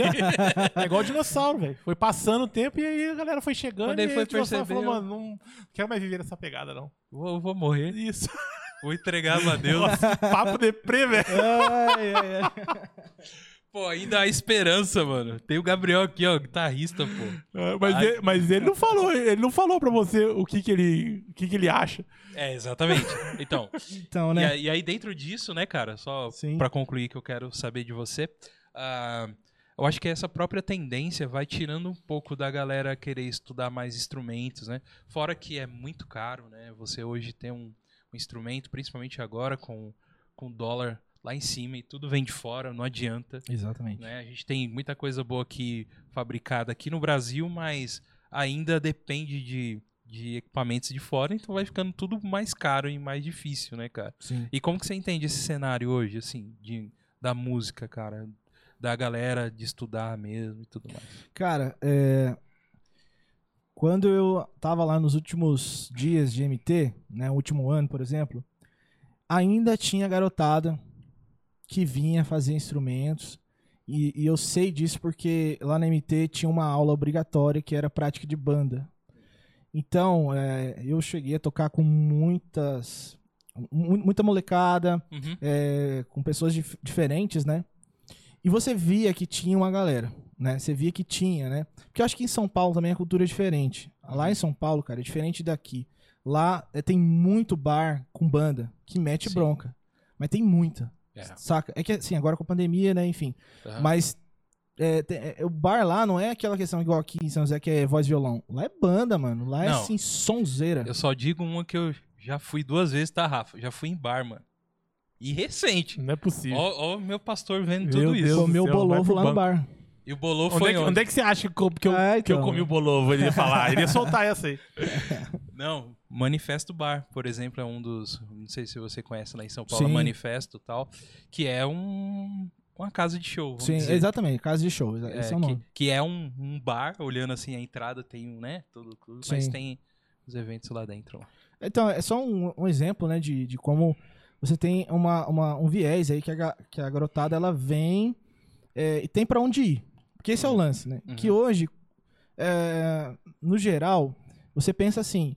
É igual dinossauro, velho. Foi passando o tempo e aí a galera foi chegando Quando ele e foi o dinossauro perceber, falou, mano, não quero mais viver nessa pegada, não. vou, vou morrer. Isso. Vou entregar pra Deus. Nossa, papo deprê, velho. Ai, ai, ai. Pô, ainda há esperança, mano. Tem o Gabriel aqui, ó, guitarrista, pô. É, Mas, ele, mas ele não falou, ele não falou pra você o que que ele, o que que ele acha. É, exatamente. Então, Então, e, né? aí, e aí dentro disso, né, cara, só Sim. pra concluir que eu quero saber de você, ah, eu acho que essa própria tendência vai tirando um pouco da galera querer estudar mais instrumentos, né? Fora que é muito caro, né? Você hoje tem um, um instrumento, principalmente agora com com o dólar lá em cima e tudo vem de fora, não adianta. Exatamente. né? A gente tem muita coisa boa aqui fabricada aqui no Brasil, mas ainda depende de, de equipamentos de fora, então vai ficando tudo mais caro e mais difícil, né, cara? Sim. E como que você entende esse cenário hoje, assim, de, da música, cara? Da galera de estudar mesmo e tudo mais. Cara, é... quando eu tava lá nos últimos dias de MT, né, o último ano, por exemplo, ainda tinha garotada que vinha fazer instrumentos. E, e eu sei disso porque lá na MT tinha uma aula obrigatória que era prática de banda. Então, é, eu cheguei a tocar com muitas. mu- Muita molecada, Uhum. é, com pessoas dif- diferentes, né? E você via que tinha uma galera, né? Você via que tinha, né? Porque eu acho que em São Paulo também a cultura é diferente. Lá em São Paulo, cara, é diferente daqui. Lá é, tem muito bar com banda que mete Sim. bronca. Mas tem muita, É. saca? É que assim, agora com a pandemia, né? Enfim. Aham. Mas é, tem- é, o bar lá não é aquela questão igual aqui em São José que é voz e violão. Lá é banda, mano. Lá é Não. assim, sonzeira. Eu só digo uma que eu já fui duas vezes, tá, Rafa? Já fui em bar, mano. E recente. Não é possível. Ó, ó, meu pastor vendo Meu tudo isso. Deus. Comeu céu, vai bolovo lá no bar. E o bolou Onde foi é, que, onde? onde é que você acha que eu, que eu, Ah, que eu então. comi o bolovo? Ele ia falar. Ele ia soltar essa aí. Não, Manifesto Bar, por exemplo, é um dos. Não sei se você conhece lá em São Paulo, Sim. Manifesto e tal. Que é um, uma casa de show. Sim, dizer. exatamente. Casa de show. É, Esse é o nome. que, que é um, um bar, olhando assim a entrada, tem um, né? Tudo, mas tem os eventos lá dentro. Então, é só um, um exemplo, né, de, de como você tem uma, uma- um viés aí que a, que a garotada, ela vem é, e tem pra onde ir. Porque esse é o lance, né? Uhum. Que hoje, é, no geral, você pensa assim,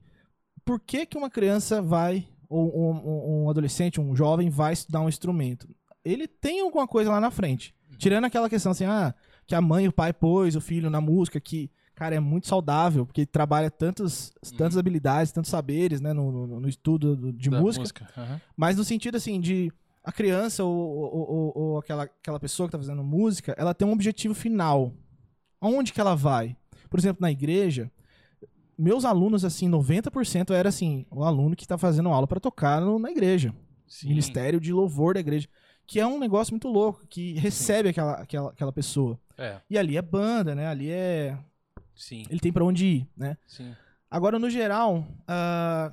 por que que uma criança vai, ou um, um- adolescente, um jovem, vai estudar um instrumento? Ele tem alguma coisa lá na frente. Tirando aquela questão assim, ah, que a mãe e o pai pôs o filho na música, que, cara, é muito saudável, porque trabalha tantos, tantas habilidades, tantos saberes, né, no, no- no estudo do- de Da música. Aham. Mas no sentido, assim, de a criança ou, ou- ou- ou aquela, aquela pessoa que tá fazendo música, ela tem um objetivo final. Aonde que ela vai? Por exemplo, na igreja, meus alunos, assim, 90% era assim, o aluno que tá fazendo aula para tocar no- na igreja. Sim. Ministério de louvor da igreja. Que é um negócio muito louco, que recebe aquela, aquela, aquela pessoa. É, E ali é banda, né? Ali é. sim, Ele tem pra onde ir, né? sim. Agora, no geral, ah,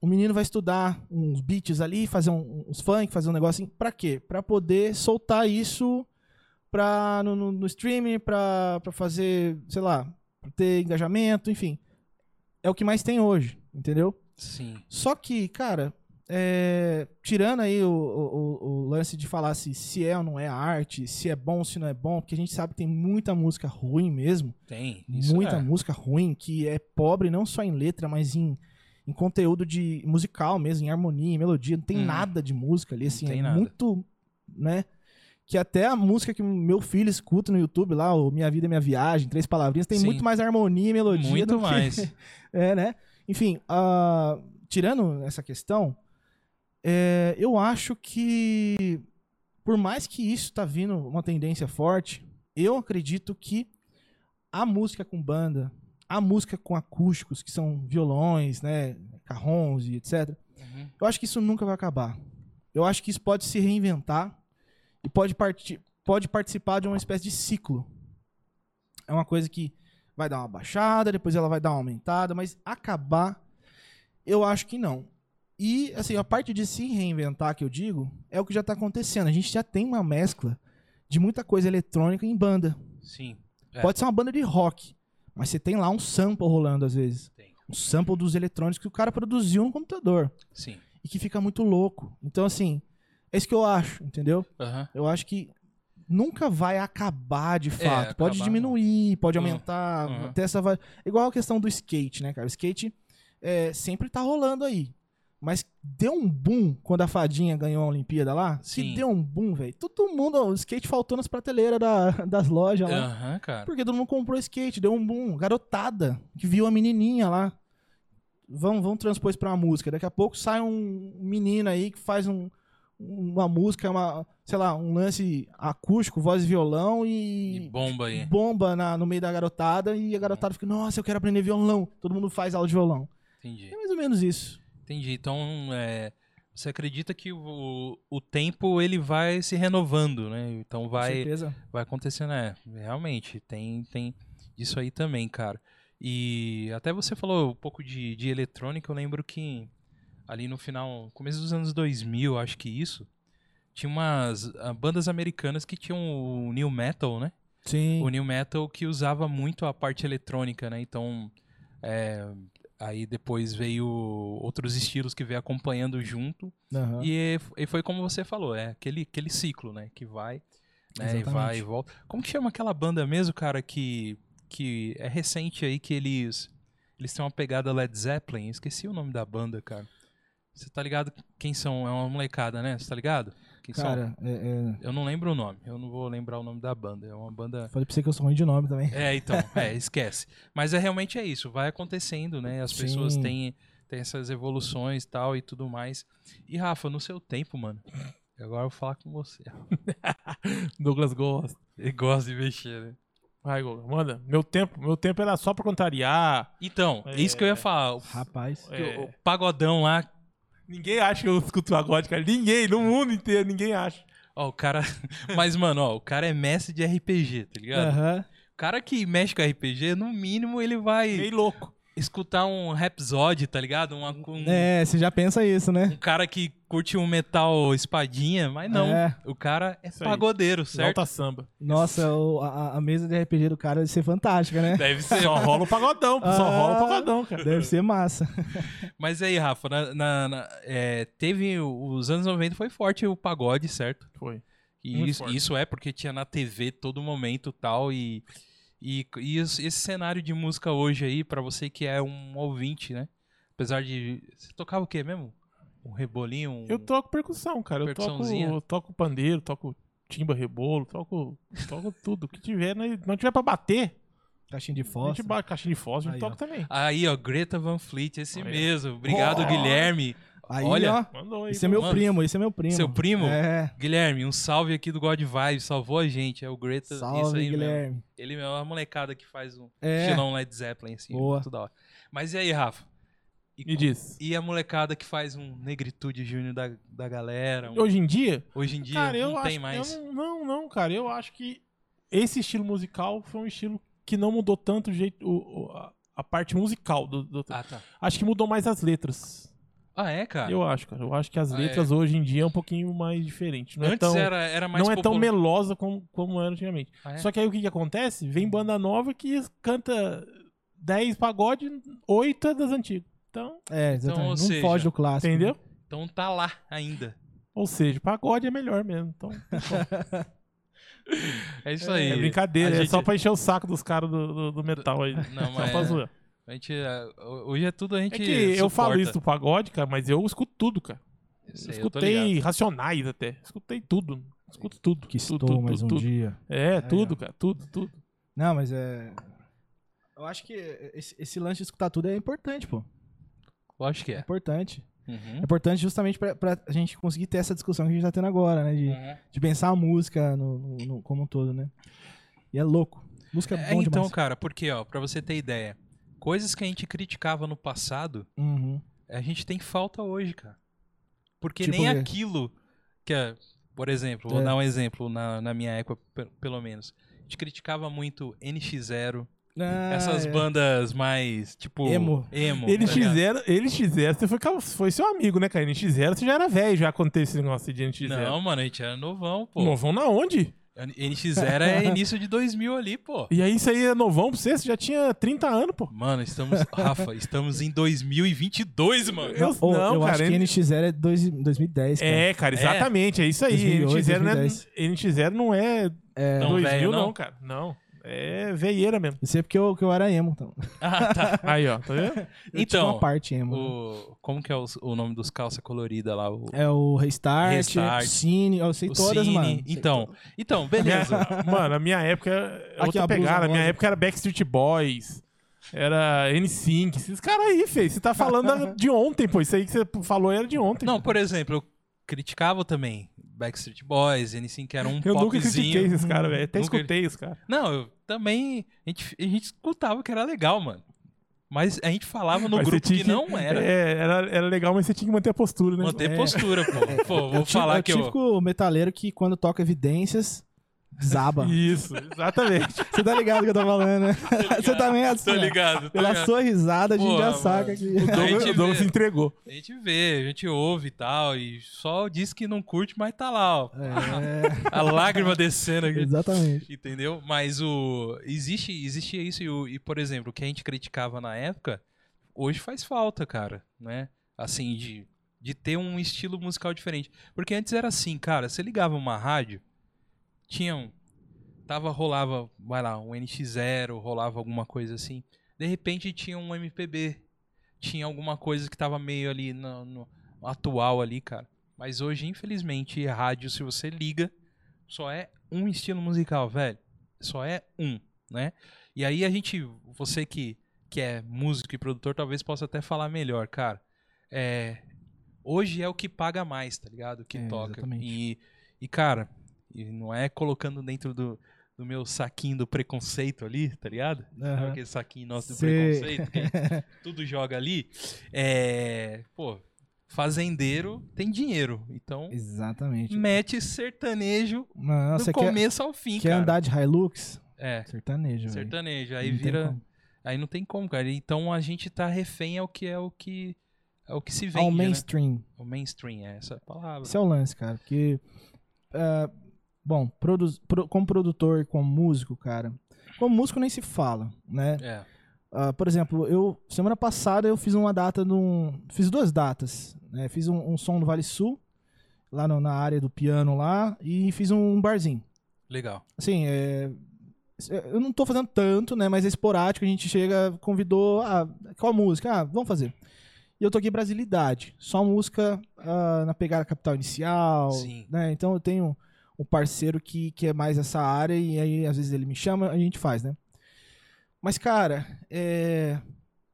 o menino vai estudar uns beats ali, fazer um- uns funk, fazer um negocinho. Pra quê? Pra poder soltar isso pra, no, no, no streaming, pra, pra fazer, sei lá, pra ter engajamento, enfim. É o que mais tem hoje, entendeu? Sim. Só que, cara, é, tirando aí o, o- o- lance de falar se, se é ou não é arte, se é bom, se não é bom, porque a gente sabe que tem muita música ruim mesmo Tem. Isso muita é. música ruim que é pobre não só em letra, mas em, em conteúdo de musical mesmo, em harmonia, em melodia. Não tem Hum. nada de música ali, assim, tem é nada. muito, né? Que até a música que meu filho escuta no YouTube lá, o Minha Vida é Minha Viagem, Três Palavrinhas, tem Sim. muito mais harmonia e melodia Muito do que... mais. é, né? Enfim, ah, tirando essa questão, é, eu acho que por mais que isso tá vindo uma tendência forte, eu acredito que a música com banda, a música com acústicos, que são violões, né, carrons e etc. Uhum. Eu acho que isso nunca vai acabar. Eu acho que isso pode se reinventar e pode, parti pode participar de uma espécie de ciclo. É uma coisa que vai dar uma baixada, depois ela vai dar uma aumentada, mas acabar, eu acho que não. E, assim, a parte de se reinventar que eu digo é o que já está acontecendo. A gente já tem uma mescla de muita coisa eletrônica em banda. Sim. É. Pode ser uma banda de rock, mas você tem lá um sample rolando às vezes. Tem. Um sample dos eletrônicos que o cara produziu no computador Sim. e que fica muito louco. Então, assim, é isso que eu acho, entendeu? Aham. Eu acho que nunca vai acabar de fato. pode acabar diminuir, pode Hum, aumentar. uhum. Até essa vai... Igual a questão do skate, né, cara? O skate é, sempre tá rolando aí. Mas deu um boom quando a Fadinha ganhou a Olimpíada lá. Sim. Que deu um boom, velho. Todo mundo, o skate faltou nas prateleiras da- das lojas lá. Aham, cara. Porque todo mundo comprou skate, deu um boom. Garotada que viu a menininha lá. Vamos, vamos transpor isso pra uma música. Daqui a pouco sai um menino aí que faz um, uma música, uma, sei lá, um lance acústico, voz e violão E e, bomba aí. bomba na- no meio da garotada e a garotada fica, nossa, eu quero aprender violão. Todo mundo faz aula de violão. Entendi. É mais ou menos isso. Entendi. Então, é, você acredita que o, o tempo ele vai se renovando, né? Então Com vai, certeza. vai acontecendo, é, realmente, tem, tem isso aí também, cara. E até você falou um pouco de, de eletrônica, eu lembro que ali no final, começo dos anos 2000, acho que isso, tinha umas ah, bandas americanas que tinham o new metal, né? Sim. O new metal que usava muito a parte eletrônica, né? Então, é, aí depois veio outros estilos que veio acompanhando junto. Aham. E, e foi como você falou, é aquele, aquele ciclo, né? Que vai, né? E Exatamente. vai e volta. Como que chama aquela banda mesmo, cara, que, que é recente aí, que eles, eles têm uma pegada Led Zeppelin? Esqueci o nome da banda, cara. Você tá ligado quem são? É uma molecada, né? Você tá ligado? Quem são? Cara, é, é, Eu não lembro o nome. Eu não vou lembrar o nome da banda. É uma banda... falei pra você que eu sou ruim de nome também. É, então, é, esquece. Mas é realmente é isso, vai acontecendo, né? As pessoas Sim. têm, têm essas evoluções e tal e tudo mais. E Rafa, no seu tempo, mano, agora eu vou falar com você. Douglas gosta. Ele gosta de mexer, né? Vai, manda. Meu tempo, meu tempo era só pra contrariar. Então, é isso que eu ia falar. O, Rapaz. que É. o- o pagodão lá, Ninguém acha que eu escuto pagode, cara. Ninguém, no mundo inteiro, ninguém acha. ó, o cara. Mas, mano, ó, o cara é mestre de RPG, tá ligado? Aham. O cara que mexe com RPG, no mínimo, ele vai Meio louco. Escutar um Rhapsody, tá ligado? Uma, um, É, você já pensa isso, né? um cara que curte um metal espadinha, mas não. É. O cara é Isso aí. pagodeiro, certo? Alta samba. Nossa, o- a, a mesa de RPG do cara deve ser fantástica, né? Deve ser. Só rola o pagodão, só Ah. rola o pagodão, cara. Deve ser massa. Mas aí, Rafa, na, na- na- é, teve os anos 90 foi forte o pagode, certo? Foi. E Muito isso, forte. isso é porque tinha na TV todo momento tal e e, e esse cenário de música hoje aí pra você que é um ouvinte, né? Apesar de você tocava o quê mesmo? Um rebolinho, um... Eu toco percussão, cara. Eu toco, Percussãozinha? eu toco pandeiro, toco timba, rebolo, toco, toco tudo. O que tiver, né? não tiver pra bater, Caixinha de a gente fósforo. bate caixinha de fósforo, a Aí, gente ó. toca também. Aí, ó, Greta Van Fleet, esse Olha. mesmo. Obrigado, Oh. Guilherme. Aí, Olha, ó. Aí. Esse é meu mano. primo, esse é meu primo. Seu primo? É. Guilherme, um salve aqui do God Vibes, salvou a gente, é o Greta, isso Salve, aí mesmo. Guilherme. Ele é uma molecada que faz um É. estilão Led Zeppelin, assim, Boa. muito da hora. Mas e aí, Rafa? E, Me diz. e a molecada que faz um Negritude Júnior da, da galera? um- Hoje em dia, hoje em dia cara, eu não acho tem mais. Eu não, não, não, cara. Eu acho que esse estilo musical foi um estilo que não mudou tanto o jeito, o- o- a, a parte musical do, do- Ah, tá. Acho que mudou mais as letras. Ah, é, cara? Eu acho, cara. Eu acho que as Ah, letras hoje em dia é um pouquinho mais diferente. Não é Antes tão, era, era mais não é tão popular. melosa como, como era antigamente. Ah, é? Só que aí o que, que acontece? Vem banda nova que canta 10 pagode, 8 é das antigas. Então, É, exatamente. ou não seja, foge do clássico. entendeu? Então tá lá ainda. Ou seja, pagode é melhor mesmo. Então, É isso aí. é brincadeira. A É gente- só pra encher o saco dos caras do, do, do metal aí. Não, Só mas pra zoar. A gente, é, hoje é tudo a gente É que eu falo suporta. isso do pagode, cara, mas eu escuto tudo, cara. Eu sei, Eu eu escutei Racionais até. Escutei tudo. Escuto tudo. Que tudo, estou tudo, mais tudo, um tudo. dia. É, tudo, ó. cara. Tudo, tudo. Não, mas é. Eu acho que esse, esse lance de escutar tudo é importante, pô. Lógico que É é. importante. É Uhum. importante justamente pra, pra a gente conseguir ter essa discussão que a gente tá tendo agora, né? De, Uhum. de pensar a música no, no- no- como um todo, né? E é louco. Música é É, bom então, demais. cara, porque, ó, pra você ter ideia, coisas que a gente criticava no passado, Uhum. a gente tem falta hoje, cara. Porque Tipo nem o quê? aquilo que, é, por exemplo, vou É. dar um exemplo na, na minha época, pe- pelo menos. A gente criticava muito NX0, Ah, essas é. bandas mais, tipo... Emo. Emo. Eles tá ligado? fizeram, eles fizeram, você foi, foi seu amigo, né, cara? Eles fizeram, você já era velho já quando teve esse negócio de NX0. Não, mano, a gente era novão, pô. Novão na onde? NX0 é início de 2000 ali, pô. E aí, isso aí é novão pra você? Você já tinha 30 anos, pô. Mano, estamos. Rafa, estamos em 2022, mano. Eu, Ô, não, eu cara. acho que NX0 é dois, 2010, cara. É, cara, exatamente. É, isso aí. 2008, NX0, não é, 2010. NX0 não é É, Não, 2000, velho, não. não. cara. Não. É veieira mesmo. Isso é porque eu, que eu era emo. Então. Ah, tá. Aí, ó. Tá vendo? Eu Então, uma parte emo. né? O, como que é o, o nome dos calça colorida lá? O, É o Restart, Restart. Cine, eu sei o todas, Cine. mano. Sei Então, todas. então, beleza. Mano, a minha época é Aqui, outra a blusa pegada. A minha época era Backstreet Boys. Era N5. Esses caras aí, fez. Você tá falando de ontem, pô. Isso aí que você falou era de ontem. Não, por exemplo, eu criticava também Backstreet Boys, N5 que era um eu nunca popzinho. critiquei esses caras, velho. Até Nunca- escutei os caras. Não, eu também. A gente, a gente escutava que era legal, mano. Mas a gente falava no Mas grupo tinha que não era. É, era, era legal, mas você tinha que manter a postura, né? Manter É. postura, pô. Pô, É vou o falar é o que eu. típico metaleiro que quando toca evidências, desaba. Isso, exatamente. Você tá ligado que eu tô falando, né? Você também é assim. Tô ó. ligado, tô Pela ligado. sua risada, a gente Porra, já saca mano. que. O Douglas, gente o Douglas se entregou. A gente vê, a gente ouve e tal, e só diz que não curte, mas tá lá, ó. É, A lágrima descendo aqui. exatamente. Entendeu? Mas o. Existe, existia isso, e, o- e, por exemplo, o que a gente criticava na época, hoje faz falta, cara, né? Assim, de, de ter um estilo musical diferente. Porque antes era assim, cara, você ligava uma rádio, tinha um. Tava, rolava, vai lá, um NX0, rolava alguma coisa assim. De repente tinha um MPB. Tinha alguma coisa que tava meio ali no, no atual ali, cara. Mas hoje, infelizmente, rádio, se você liga, só é um estilo musical, velho. Só é um, né? E aí a gente, você que, que é músico e produtor, talvez possa até falar melhor, cara. É, hoje é o que paga mais, tá ligado? O que É, toca. exatamente. E, e, cara, e não é colocando dentro do, do meu saquinho do preconceito ali, tá ligado? Aham. aquele saquinho nosso do preconceito, que tudo joga ali. É, pô, fazendeiro tem dinheiro. Então, Exatamente. mete sertanejo Não, do você quer, começo ao fim, quer cara. andar de Hilux? É, Sertanejo, sertanejo. Aí Não vira. Aí não tem como, cara. Então a gente tá refém ao que é o que. É o que se vende. Ao né? mainstream. O mainstream, é essa palavra. Esse é o lance, cara. Porque. ah, bom, produ- pro- como produtor, como músico, cara. Como músico nem se fala, né? É. Ah, por exemplo, eu semana passada eu fiz uma data num, fiz duas datas, né? Fiz um, um som no Vale Sul, lá no- na área do piano lá, e fiz um barzinho. Legal. Assim, é, eu não tô fazendo tanto, né? Mas é esporádico, a gente chega, convidou, ah, qual música? Ah, vamos fazer. E eu toquei Brasilidade, só música ah, na pegada capital inicial, Sim. né? Então eu tenho um parceiro que, que é mais essa área e aí às vezes ele me chama, a gente faz, né? Mas, cara, é,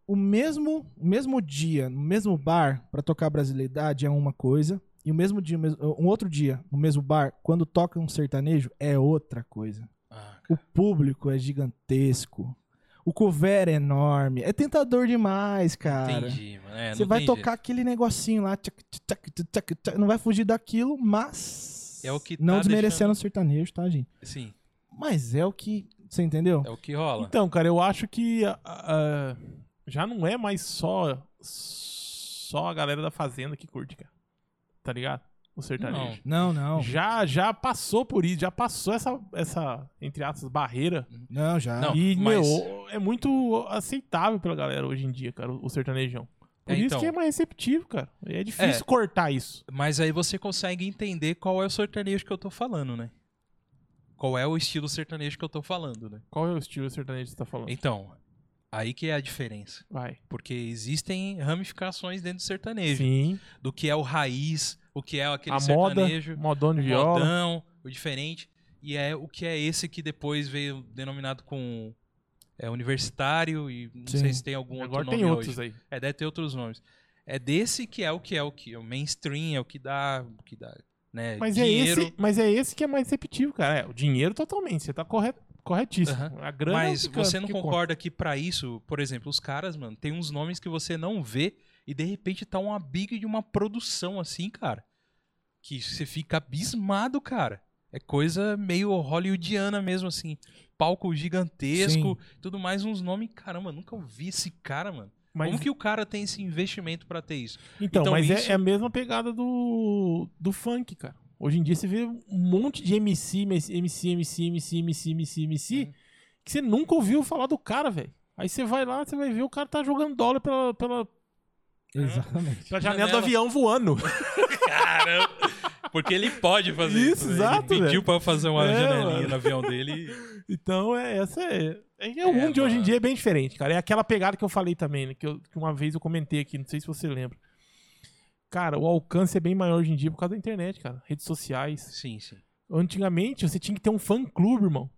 o mesmo, o mesmo dia, no mesmo bar, pra tocar Brasilidade é uma coisa, e o mesmo dia, um outro dia, no mesmo bar, quando toca um sertanejo, é outra coisa. Ah, O público é gigantesco. O cover é enorme. É tentador demais, cara. entendi, mano. É, Você vai tocar aquele negocinho lá, tchac, tchac, tchac, não vai fugir daquilo, mas. É o que Não tá desmerecendo deixando- o sertanejo, tá, gente? Sim, Mas é o que. Você entendeu? é o que rola. Então, cara, eu acho que ah, já não é mais só, só a galera da fazenda que curte, cara. Tá ligado? O sertanejo. Não, não. Já, já passou por isso, já passou essa, essa entre aspas, barreira. Não, já. Não. e, mas- meu, é muito aceitável pela galera hoje em dia, cara, o sertanejão. Por É, isso então. que é mais receptivo, cara. É difícil É. cortar isso. Mas aí você consegue entender qual é o sertanejo que eu tô falando, né? Qual é o estilo sertanejo que eu tô falando, né? Qual é o estilo sertanejo que você tá falando? Então, aí que é a diferença. Vai. Porque existem ramificações dentro do sertanejo. Sim. Do que é o raiz, o que é aquele a moda, sertanejo, modão de viola. modão, o diferente. E é o que é esse que depois veio denominado com é, universitário e não Sim. sei se tem algum Agora outro tem nome outros hoje. aí. É, deve ter outros nomes. É desse que é o que é o que o mainstream, é o que dá, o que dá, né, Mas é, dinheiro. esse, mas é esse que é mais receptivo, cara. É, o dinheiro totalmente, você tá correto, corretíssimo. Aham. A grana é Mas canta, você não que conta. concorda que pra isso, por exemplo, os caras, mano, tem uns nomes que você não vê e de repente tá uma big de uma produção assim, cara, que você fica abismado, cara. É coisa meio hollywoodiana mesmo, assim. Palco gigantesco, Sim. tudo mais, uns nomes. Caramba, nunca ouvi esse cara, mano. Mas... Como que o cara tem esse investimento para ter isso? Então, então mas é, isso... é, a mesma pegada do, do funk, cara. Hoje em dia você vê um monte de MC, MC, MC, MC, MC, MC, MC, MC hum. que você nunca ouviu falar do cara, velho. Aí você vai lá, você vai ver o cara tá jogando dólar pela. pela... Exatamente. Pela janela, janela do avião voando. Caramba! Porque ele pode fazer Isso, isso. né? exato, Ele pediu pra fazer uma É, janelinha mano. no avião dele. Então, é, essa é. é, é o mundo de hoje em dia é bem diferente, cara. É aquela pegada que eu falei também, né? Que, eu- que uma vez eu comentei aqui, não sei se você lembra. Cara, o alcance é bem maior hoje em dia por causa da internet, cara. Redes sociais. Sim, sim. Antigamente você tinha que ter um fã clube, irmão.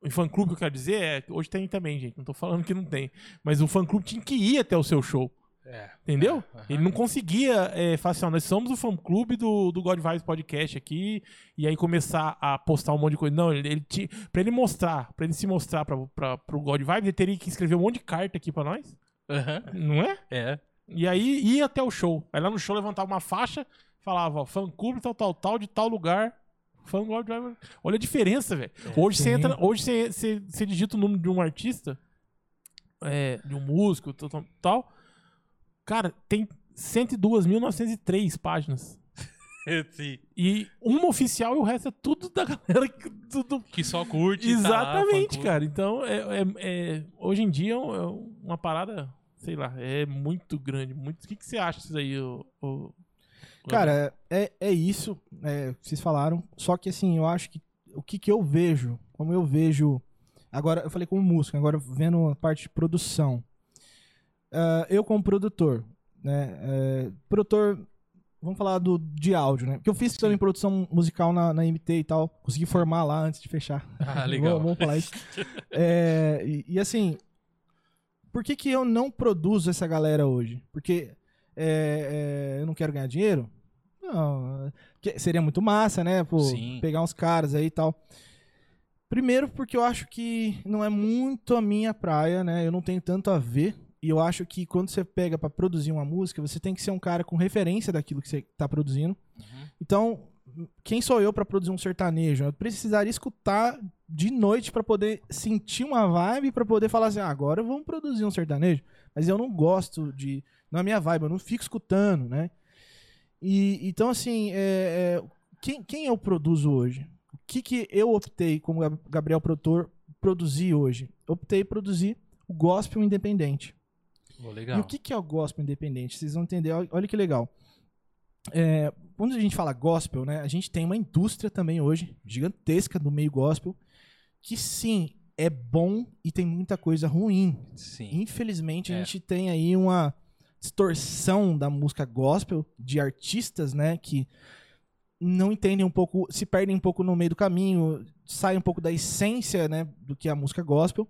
O fã clube que eu quero dizer é. Hoje tem também, gente. Não tô falando que não tem. Mas o fã clube tinha que ir até o seu show. É. Entendeu? Aham. Ele não conseguia é, falar assim, ó, nós somos o fã clube do, do God Vibes Podcast aqui, e aí começar a postar um monte de coisa. Não, ele, ele ti- pra ele mostrar, pra ele se mostrar pra, pra, pro God Vibes, ele teria que escrever um monte de carta aqui pra nós, Aham. não é? É. E aí ia até o show. Aí lá no show levantava uma faixa, falava, ó, fã clube tal, tal, tal, de tal lugar. Fã God Vibes. Olha a diferença, velho. hoje você entra, hoje você, você, você digita o número de um artista, é, de um músico, tal, tal, tal. Cara, tem 102.903 páginas. Sim. E uma oficial e o resto é tudo da galera. que- Tudo... Que só curte. tá Exatamente, fã-clube. cara. Então, é, é- é- hoje em dia é é uma parada, sei lá, é muito grande. Muito... O que, que você acha disso aí, ô- ô- Cara, é, é isso, é, vocês falaram. Só que assim, eu acho que o que, que eu vejo, como eu vejo. Agora, eu falei como músico, agora vendo a parte de produção. Ah, eu, como produtor, né? é, produtor, vamos falar do, de áudio, né? Porque eu fiz também produção musical na, na MT e tal. Consegui formar lá antes de fechar. Ah, legal. Vamos, vamos falar isso. É, e, e assim, por que, que eu não produzo essa galera hoje? Porque é, é, eu não quero ganhar dinheiro? Não, seria muito massa, né? Pô, Sim. pegar uns caras aí e tal. Primeiro porque eu acho que não é muito a minha praia, né? Eu não tenho tanto a ver. E eu acho que quando você pega pra produzir uma música, você tem que ser um cara com referência daquilo que você tá produzindo. Uhum. Então, quem sou eu pra produzir um sertanejo? Eu precisaria escutar de noite pra poder sentir uma vibe pra poder falar assim, ah, agora vamos produzir um sertanejo. Mas eu não gosto de, não é a minha vibe, eu não fico escutando, né? E então assim, é, é, quem, quem eu produzo hoje? O que que eu optei como Gab- Gabriel produtor produzir hoje? Optei produzir o gospel independente. E legal. o que, que é o gospel independente? Vocês vão entender. Olha, que legal. É, quando a gente fala gospel, né, a gente tem uma indústria também hoje, gigantesca do meio gospel, que sim, é bom e tem muita coisa ruim. Sim. Infelizmente, a É. gente tem aí uma distorção da música gospel, de artistas, né, que não entendem um pouco, se perdem um pouco no meio do caminho, saem um pouco da essência, né, do que é a música gospel.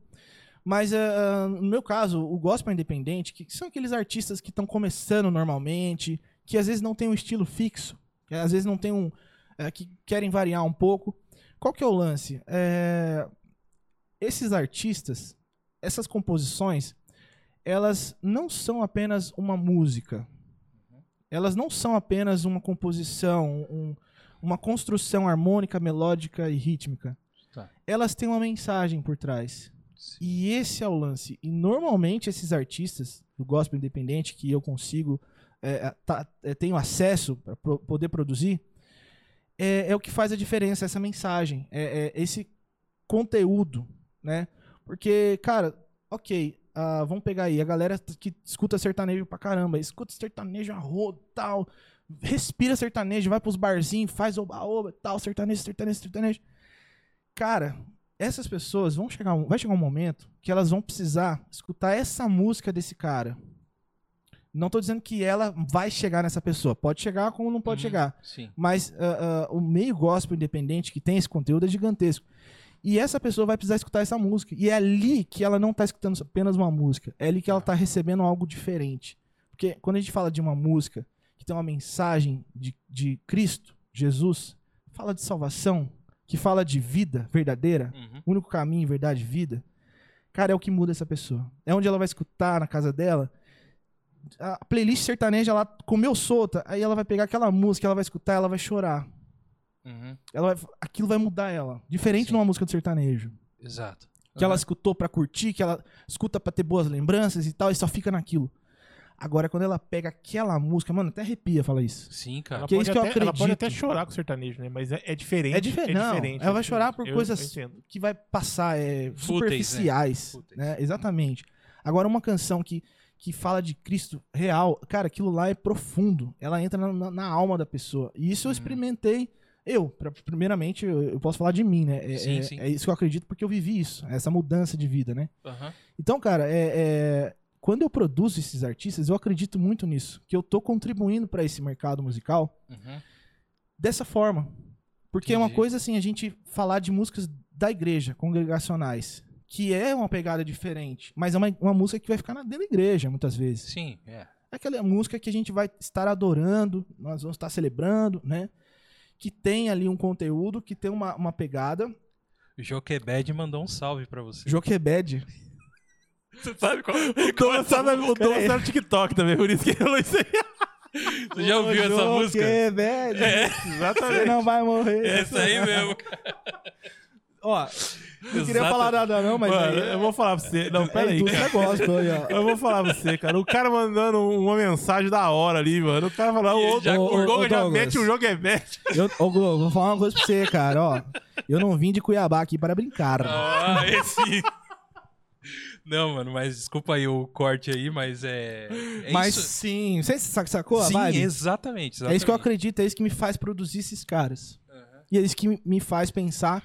Mas ah, no meu caso, o gospel independente, que são aqueles artistas que estão começando normalmente, que às vezes não tem um estilo fixo, que às vezes não tem um. eh, que querem variar um pouco. Qual que é o lance? É, esses artistas, essas composições, elas não são apenas uma música. Elas não são apenas uma composição, um- uma construção harmônica, melódica e rítmica. Tá. Elas têm uma mensagem por trás. Sim. E esse é o lance. E normalmente esses artistas do gospel independente que eu consigo, é, tá- é, tenho acesso para poder produzir, é, é o que faz a diferença, essa mensagem, é, é esse conteúdo, né? Porque, cara, ok, ah, vamos pegar aí, a galera que escuta sertanejo pra caramba, escuta sertanejo a rodo, tal, respira sertanejo, vai pros barzinhos, faz oba-oba, tal, sertanejo, sertanejo, sertanejo. Cara, essas pessoas vão chegar, um- vai chegar um momento que elas vão precisar escutar essa música desse cara. Não tô dizendo que ela vai chegar nessa pessoa. Pode chegar como não pode Uhum. chegar. Sim. Mas ah, ah, o meio gospel independente que tem esse conteúdo é gigantesco. E essa pessoa vai precisar escutar essa música. E é ali que ela não tá escutando apenas uma música. É ali que ela tá recebendo algo diferente. Porque quando a gente fala de uma música que tem uma mensagem de, de Cristo, Jesus, fala de salvação, que fala de vida verdadeira, Uhum. único caminho, verdade, vida, cara, é o que muda essa pessoa. É onde ela vai escutar na casa dela. A playlist sertaneja, ela comeu solta, aí ela vai pegar aquela música, ela vai escutar, ela vai chorar. Uhum. Ela vai- aquilo vai mudar ela. Diferente Sim. numa música de sertanejo. Exato. Que ela Aham. escutou pra curtir, que ela escuta pra ter boas lembranças e tal, e só fica naquilo. Agora, quando ela pega aquela música, mano, até arrepia falar isso. Sim, cara. Ela, Que é pode isso que eu até, ela pode acredito. até chorar com o sertanejo, né? Mas é, é diferente. É diferente. Não, diferente, ela vai é chorar por. Eu- coisas eu que vai passar é, Fúteis, superficiais. né? Fúteis. Né? Exatamente. Agora, uma canção que, que fala de Cristo real, cara, aquilo lá é profundo. Ela entra na, na- na alma da pessoa. E isso eu Uhum. experimentei. Eu, pra- primeiramente, eu, eu posso falar de mim, né? É, Sim, é- sim. é isso que eu acredito porque eu vivi isso, essa mudança de vida, né? Aham. Então, cara, é, é, quando eu produzo esses artistas, eu acredito muito nisso, que eu tô contribuindo para esse mercado musical Uhum. dessa forma. Porque é uma Entendi. coisa assim, a gente falar de músicas da igreja, congregacionais, que é uma pegada diferente, mas é uma, uma música que vai ficar na- dentro da igreja, muitas vezes. Sim, é. É aquela música que a gente vai estar adorando, nós vamos estar celebrando, né? Que tem ali um conteúdo, que tem uma, uma pegada. Joquebed mandou um salve pra você. Joquebed. Você sabe qual O Douglas sabe, o Douglas sabe TikTok também, por isso que ele falou isso aí. Você já ouviu essa música? É, Você Exatamente. não vai morrer. essa aí mesmo, cara. Ó, não queria Exato. falar nada não, mas Mano, aí, eu vou falar pra você. Não, é pera aí. gospel aí, ó. Eu vou falar pra você, cara. O cara mandando uma mensagem da hora ali, mano. O cara falando, o, já o, o. Douglas já Douglas. mete o jogo é mete. Eu, ô, Globo, vou falar uma coisa pra você, cara, ó. Eu não vim de Cuiabá aqui para brincar. Ah, esse. Não, mano, mas desculpa aí o corte aí, mas é. é mas isso. sim, você sac- sacou a Sim, vibe? exatamente, exatamente. É isso que eu acredito, é isso que me faz produzir esses caras. Aham. E é isso que me- faz pensar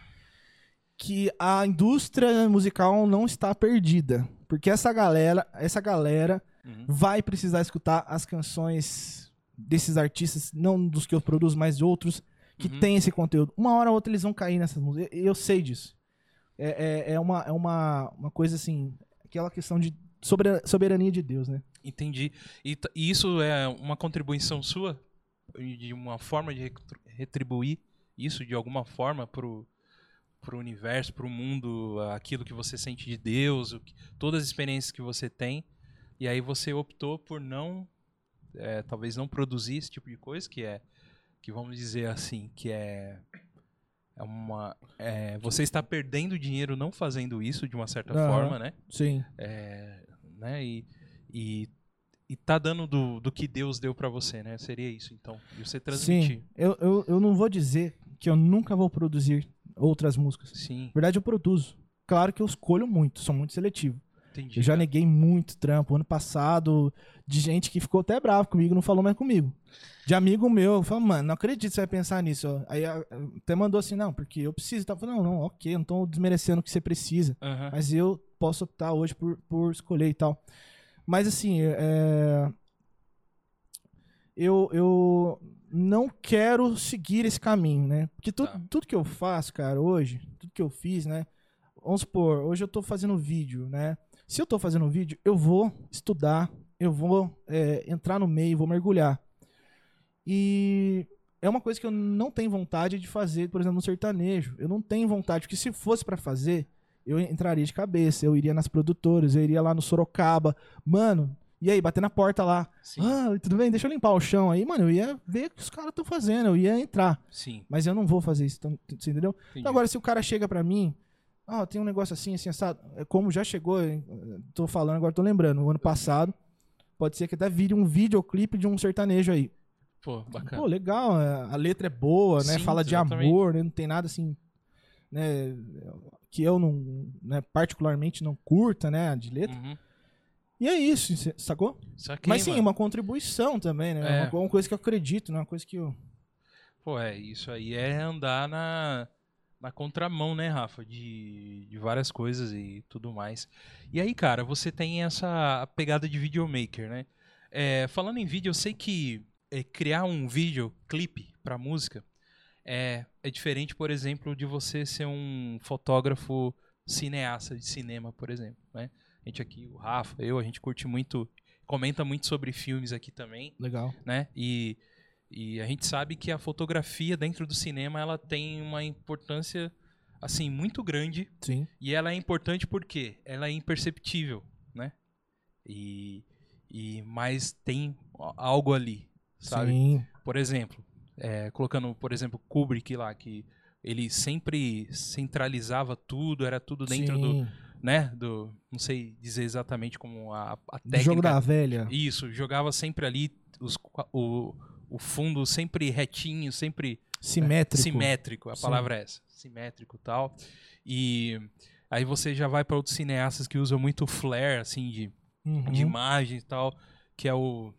que a indústria musical não está perdida. Porque essa galera, essa galera Uhum. vai precisar escutar as canções desses artistas, não dos que eu produzo, mas de outros que Uhum. tem esse conteúdo. Uma hora ou outra eles vão cair nessas músicas. Eu, eu sei disso. É, é, é uma, é uma, uma coisa assim, aquela questão de sobera- soberania de Deus, né? Entendi. E, e isso é uma contribuição sua? De uma forma de retribuir isso de alguma forma pro, pro universo, pro mundo, aquilo que você sente de Deus, que- todas as experiências que você tem. E aí você optou por não, é, talvez não produzir esse tipo de coisa, que é, que vamos dizer assim, que é, é uma, é, você está perdendo dinheiro não fazendo isso de uma certa forma, né? Sim. É, né? E, e, e tá dando do, do que Deus deu pra você, né? Seria isso, então. E você transmitir. Sim. Eu, eu, eu não vou dizer que eu nunca vou produzir outras músicas. Sim, Na verdade, eu produzo. Claro que eu escolho muito, sou muito seletivo. Entendi. Eu já neguei muito trampo. Ano passado, de gente que ficou até bravo comigo, não falou mais comigo. De amigo meu, eu falo, mano, não acredito que você vai pensar nisso. Aí até mandou assim, não, porque eu preciso. Tá? Eu falei, não, não, ok, eu não tô desmerecendo o que você precisa. Aham. Mas eu posso optar hoje por, por escolher e tal. Mas assim, é... eu, eu não quero seguir esse caminho, né? Porque tu- Tá. tudo que eu faço, cara, hoje, tudo que eu fiz, né? Vamos supor, hoje eu tô fazendo vídeo, né? Se eu tô fazendo vídeo, eu vou estudar, eu vou é, entrar no meio, vou mergulhar. E é uma coisa que eu não tenho vontade de fazer, por exemplo, no sertanejo. Eu não tenho vontade, porque se fosse pra fazer, eu entraria de cabeça, eu iria nas produtoras, eu iria lá no Sorocaba. Mano, e aí, bater na porta lá. Sim, Ah, tudo bem? Deixa eu limpar o chão aí. Mano, eu ia ver o que os caras estão fazendo, eu ia entrar. sim. Mas eu não vou fazer isso, então, você entendeu? entendi. Então, agora, se o cara chega pra mim, ah, tem um negócio assim, assim, assado. É Como já chegou, tô falando, agora tô lembrando, no ano passado, pode ser que até vire um videoclipe de um sertanejo aí. Pô, bacana. Pô, legal, é, a letra é boa, né? Sim, Fala de amor, né? Não tem nada assim, né? Que eu não, né, particularmente não curta, né? De letra. Uhum. E é isso, sacou? Saquei, Mas sim, mano. uma contribuição também, né? É. Uma, uma coisa que eu acredito, né? Uma coisa que eu. Pô, é, isso aí é andar na, na contramão, né, Rafa? De, de várias coisas e tudo mais. E aí, cara, você tem essa pegada de videomaker, né? É, falando em vídeo, eu sei que é, criar um videoclipe pra música é, é diferente, por exemplo, de você ser um fotógrafo cineasta de cinema, por exemplo, né? A gente aqui, o Rafa, eu, a gente curte muito, comenta muito sobre filmes aqui também Legal. né? E, e a gente sabe que a fotografia dentro do cinema ela tem uma importância assim muito grande Sim. e ela é importante porque ela é imperceptível, né? E, e mas tem algo ali, sabe? Sim. Por exemplo, é, colocando por exemplo Kubrick lá que ele sempre centralizava tudo, era tudo dentro do, Sim. né? Do, não sei dizer exatamente como a, a técnica. Jogo da velha. Isso, jogava sempre ali os, o, o fundo sempre retinho, sempre simétrico. Simétrico, a Sim. palavra é essa. Simétrico tal. E aí você já vai para outros cineastas que usam muito flare, assim, de, uhum. de imagem e tal, que é o.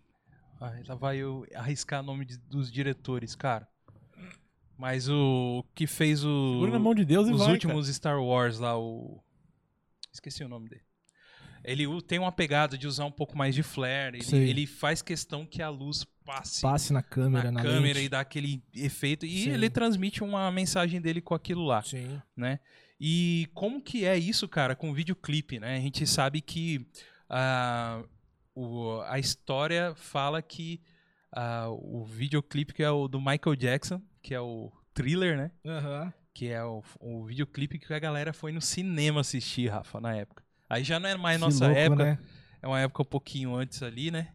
Ah, lá vai eu arriscar o nome de, dos diretores, cara. Mas o que fez o. Segura na mão de Deus os e vai, últimos cara. Star Wars lá, o. Esqueci o nome dele. Ele tem uma pegada de usar um pouco mais de flare. Ele, ele faz questão que a luz passe, passe na câmera, na, na câmera lente. e dá aquele efeito. E Sim. ele transmite uma mensagem dele com aquilo lá. Sim. Né? E como que é isso, cara, com videoclipe, né? A gente sabe que uh, o, a história fala que uh, o videoclipe que é o do Michael Jackson, que é o thriller, né? Uhum. Que é o, o videoclipe que a galera foi no cinema assistir, Rafa, na época. Aí já não é mais nossa louco, época. Né? É uma época um pouquinho antes ali, né?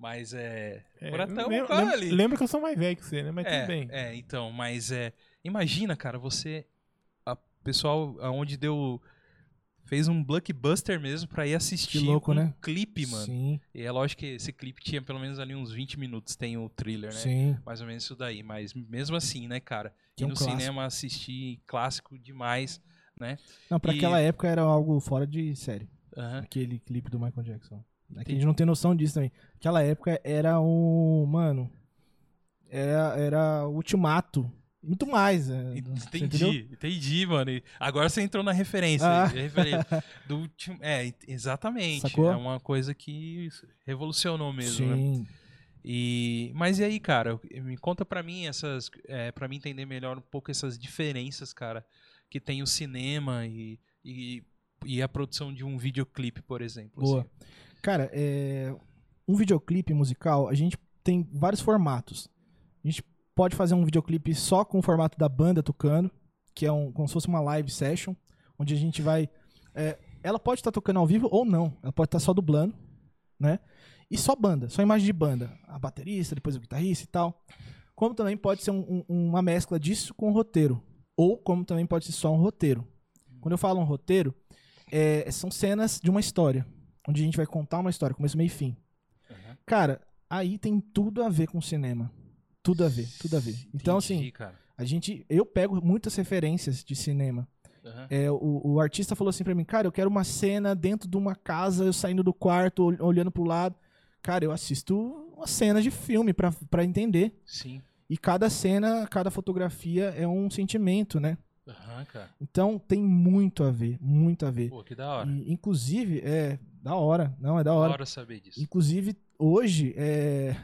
Mas é. é agora tá lembra, ali. Lembra que eu sou mais velho que você, né? Mas é, tudo bem. É, então, mas é. Imagina, cara, você. A pessoal aonde deu. Fez um blockbuster mesmo pra ir assistir que louco, um né? clipe, mano. Sim. E é lógico que esse clipe tinha pelo menos ali uns 20 minutos, tem o thriller, né? Sim. Mais ou menos isso daí. Mas mesmo assim, né, cara? Que é ir um no clássico. cinema assistir clássico demais, né? Não, pra E- aquela época era algo fora de série. Aquele clipe do Michael Jackson. É que a gente não tem noção disso também. Aquela época era um. Mano. Era, era o ultimato. Muito mais. é, entendeu? Entendi, entendi, mano. E agora você entrou na referência. Ah. referência do é, exatamente. Sacou? É uma coisa que revolucionou mesmo, né? Sim. E, mas e aí, cara? Me conta pra mim essas, é, para mim entender melhor um pouco essas diferenças, cara, que tem o cinema e, e, e a produção de um videoclipe, por exemplo. Boa. assim. Cara, é, um videoclipe musical, a gente tem vários formatos. A gente pode fazer um videoclipe só com o formato da banda tocando, que é um, como se fosse uma live session, onde a gente vai. é, ela pode estar tocando ao vivo ou não. Ela pode estar só dublando, né? E só banda, só imagem de banda. A baterista, depois o guitarrista e tal. Como também pode ser um- um- uma mescla disso com o roteiro. Ou como também pode ser só um roteiro. Quando eu falo um roteiro, é, são cenas de uma história. Onde a gente vai contar uma história, começo, meio e fim. Uhum. Cara, aí tem tudo a ver com cinema. Tudo a ver, tudo a ver. Então, Entendi, assim, cara. a gente. Eu pego muitas referências de cinema. Aham. É, o, o artista falou assim pra mim, cara, eu quero uma cena dentro de uma casa, eu saindo do quarto, ol- olhando pro lado. Cara, eu assisto uma cena de filme pra, pra entender. Sim. E cada cena, cada fotografia é um sentimento, né? Aham, cara. Então tem muito a ver, muito a ver. Pô, que da hora. E, inclusive, é da hora, não, é da Da hora. hora saber disso. Inclusive, hoje, é,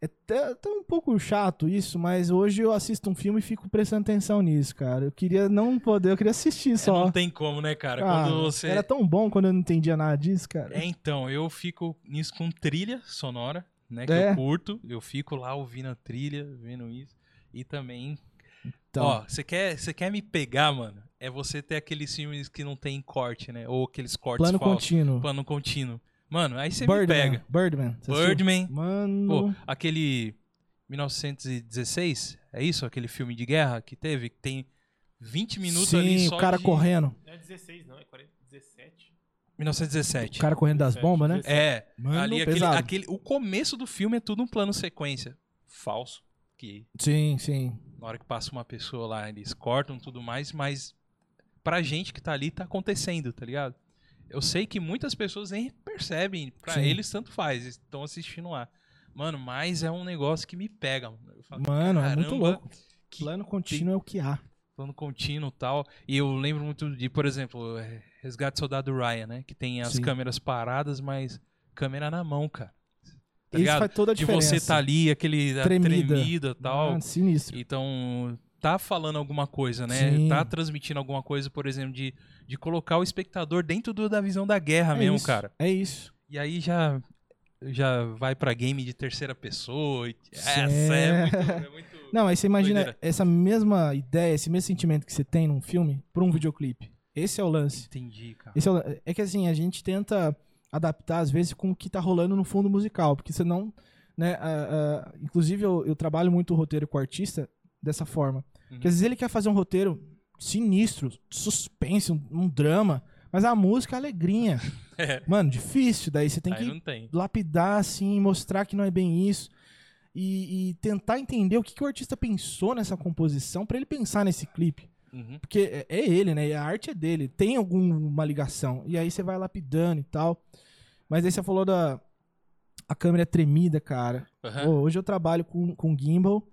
é até, até um pouco chato isso, mas hoje eu assisto um filme e fico prestando atenção nisso, cara. Eu queria não poder, eu queria assistir É, só. não tem como, né, cara? Cara, Quando você. Era tão bom quando eu não entendia nada disso, cara. É, então, eu fico nisso com trilha sonora, né? Que É. eu curto. Eu fico lá ouvindo a trilha, vendo isso. E também. Então, Ó, você quer, você quer me pegar, mano? É você ter aqueles filmes que não tem corte, né? Ou aqueles cortes plano falsos. contínuo. Plano contínuo. Mano, aí você me pega. Birdman. Birdman. Mano. Pô, aquele 1916, é isso? Aquele filme de guerra que teve? Que tem 20 minutos Sim, ali só o cara de... correndo. Não é 16, não, é 40, 17. 1917. O cara correndo das bombas, né? É, Mano, ali aquele, pesado. aquele, o começo do filme é tudo um plano sequência. Falso. Que Sim, sim. na hora que passa uma pessoa lá, eles cortam tudo mais, mas pra gente que tá ali, tá acontecendo, tá ligado? Eu sei que muitas pessoas nem percebem, pra Sim. eles tanto faz, estão assistindo lá. Mano, mas é um negócio que me pega. mano. Falo, Mano, é muito "Caramba, louco. Plano contínuo é o que há. plano contínuo e tal. E eu lembro muito de, por exemplo, é, Resgate do Soldado Ryan, né? Que tem as Sim. câmeras paradas, mas câmera na mão, cara. Tá Isso ligado? faz toda a de diferença. você tá ali, aquele Tremida. tremida e tal. Ah, sinistro. Então, tá falando alguma coisa, né? Sim. Tá transmitindo alguma coisa, por exemplo, de, de colocar o espectador dentro do- da visão da guerra é mesmo, isso, cara. É isso. E aí já já vai pra game de terceira pessoa. E, essa é muito, é muito Não, aí você imagina doideira. essa mesma ideia, esse mesmo sentimento que você tem num filme pra um videoclipe. Esse é o lance. Entendi, cara. Esse é, o- é que assim, a gente tenta adaptar às vezes com o que tá rolando no fundo musical, porque senão, né, ah, ah, inclusive eu, eu trabalho muito o roteiro com o artista dessa forma. Uhum. Porque às vezes ele quer fazer um roteiro sinistro, suspense, um, um drama, Mas a música é alegrinha. É. Mano, difícil. Daí você tem Aí que lapidar, assim, mostrar que não é bem isso. E, e tentar entender o que, que, o artista pensou nessa composição para ele pensar nesse clipe. Uhum. Porque é, é, ele, né? A arte é dele. Tem alguma ligação. E aí você vai lapidando e tal. Mas aí você falou da. A câmera tremida, cara. Uhum. hoje eu trabalho com, com gimbal.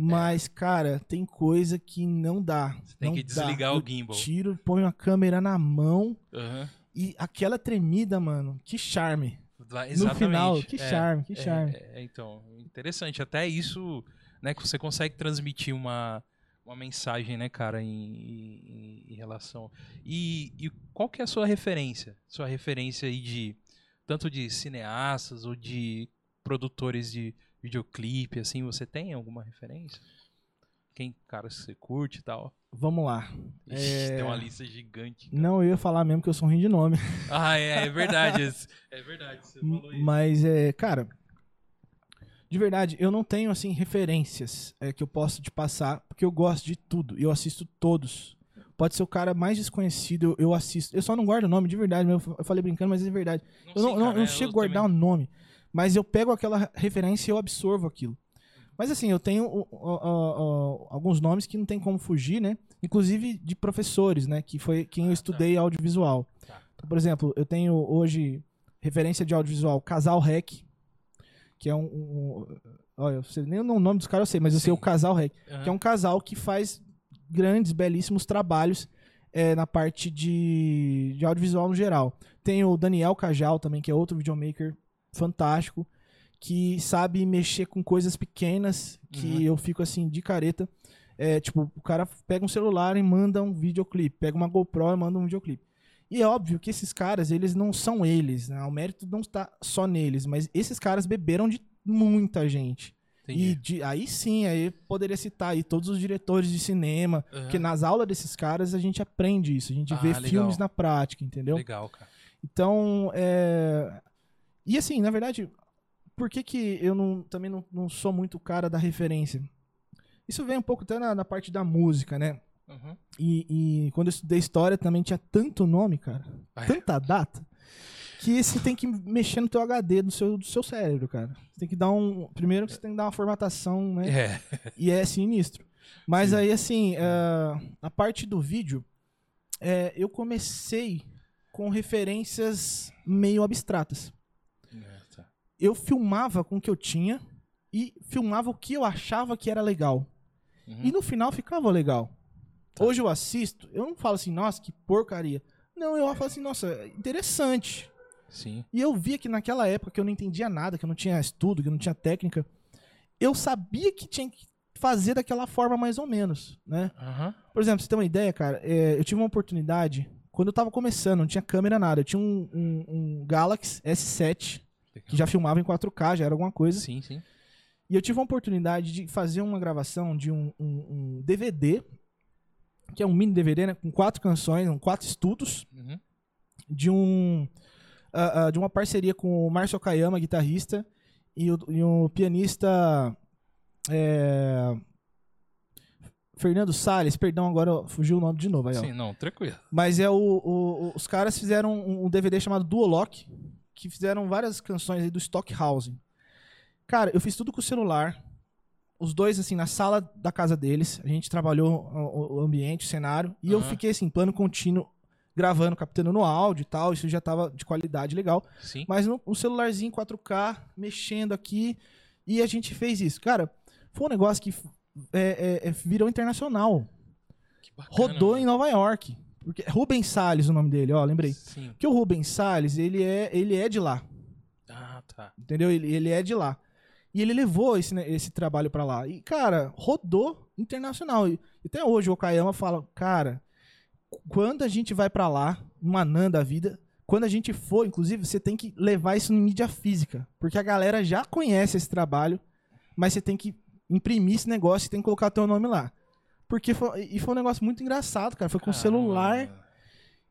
Mas, é. cara, tem coisa que não dá. Você tem não que desligar dá. o gimbal. Eu tiro, ponho a câmera na mão. Uhum. E aquela tremida, mano, que charme. Exatamente. No final, que é, charme, que é, charme. É, então, interessante. Até isso, né, que você consegue transmitir uma, uma mensagem, né, cara, em, em, em relação. E, e, qual que é a sua referência? Sua referência aí de tanto de cineastas ou de produtores de videoclipe, assim, você tem alguma referência? Quem, cara, você curte e tal? Vamos lá. Ixi, é... Tem uma lista gigante. Cara. Não, eu ia falar mesmo que eu sou ruim de nome. Ah, é, é verdade. é verdade, você falou isso. Mas, é, cara, de verdade, eu não tenho, assim, referências é, que eu possa te passar, porque eu gosto de tudo. Eu assisto todos. Pode ser o cara mais desconhecido, eu, eu assisto. Eu só não guardo o nome, de verdade. Eu falei brincando, mas é verdade. Não, eu não, sim, não, não é, chego a guardar o nome. Mas eu pego aquela referência e eu absorvo aquilo. Mas assim, eu tenho uh, uh, uh, alguns nomes que não tem como fugir, né? Inclusive de professores, né? Que foi quem eu estudei audiovisual. Tá. Então, por exemplo, eu tenho hoje referência de audiovisual Casal Rec, que é um. um olha, eu sei, nem o nome dos caras eu sei, mas eu sei o Casal Rec, uhum. que é um casal que faz grandes, belíssimos trabalhos é, na parte de, de audiovisual no geral. Tem o Daniel Cajal também, que é outro videomaker fantástico, que sabe mexer com coisas pequenas, que uhum. eu fico assim, de careta. É, tipo, o cara pega um celular e manda um videoclipe, pega uma GoPro e manda um videoclipe. E é óbvio que esses caras, eles não são eles, né? O mérito não está só neles, mas esses caras beberam de muita gente. Entendi. E de, aí sim, aí poderia citar aí todos os diretores de cinema, uhum. porque nas aulas desses caras a gente aprende isso, a gente ah, vê legal. filmes na prática, entendeu? Legal, cara. Então, é, e assim, na verdade, por que, que eu não, também não, não sou muito cara da referência? Isso vem um pouco até na, na parte da música, né? Uhum. E, e, quando eu estudei história também tinha tanto nome, cara. Ai. Tanta data. Que você tem que mexer no teu HD do seu, do seu cérebro, cara. Você tem que dar um. Primeiro você tem que dar uma formatação, né? É. E é sinistro. Mas Sim. aí, assim, uh, a parte do vídeo, é, eu comecei com referências meio abstratas eu filmava com o que eu tinha e filmava o que eu achava que era legal. Uhum. E no final ficava legal. Tá. Hoje eu assisto, eu não falo assim, nossa, que porcaria. Não, eu falo assim, nossa, interessante. Sim. E eu via que naquela época que eu não entendia nada, que eu não tinha estudo, que eu não tinha técnica, eu sabia que tinha que fazer daquela forma mais ou menos, né? Uhum. Por exemplo, você tem uma ideia, cara, é, eu tive uma oportunidade, quando eu tava começando, não tinha câmera, nada, eu tinha um, um, um Galaxy S7, que já filmava em 4K, já era alguma coisa. Sim, sim. E eu tive a oportunidade de fazer uma gravação de um, um, um DVD, que é um mini DVD, né? Com quatro canções, quatro estudos, uhum. de um uh, uh, de uma parceria com o Márcio Kayama, guitarrista, e o, e o pianista é, Fernando Salles, perdão, agora fugiu o nome de novo. Aí, Sim, não, tranquilo. Mas é o, o, os caras fizeram um, um DVD chamado Duolock, que fizeram várias canções aí do Stockhausen. Cara, eu fiz tudo com o celular. Os dois, assim, na sala da casa deles. A gente trabalhou o, ambiente, o cenário. E uhum. eu fiquei, assim, plano contínuo, gravando, captando no áudio e tal. Isso já tava de qualidade legal. Sim. Mas no, um celularzinho 4K, mexendo aqui. E a gente fez isso. Cara, foi um negócio que é, é, é virou internacional. Bacana, Rodou mano. em Nova York. Porque é Rubens Salles o nome dele, ó, lembrei. Sim. Porque o Rubens Salles, ele é, ele é de lá. Ah, tá. Entendeu? Ele, ele é de lá. E ele levou esse, né, esse trabalho para lá. E, cara, rodou internacional. E até hoje o Okayama fala, cara, quando a gente vai para lá, numa NAN da vida, quando a gente for, inclusive, você tem que levar isso em mídia física. Porque a galera já conhece esse trabalho, mas você tem que imprimir esse negócio e tem que colocar teu nome lá. Porque foi, e foi um negócio muito engraçado, cara. Foi com o celular.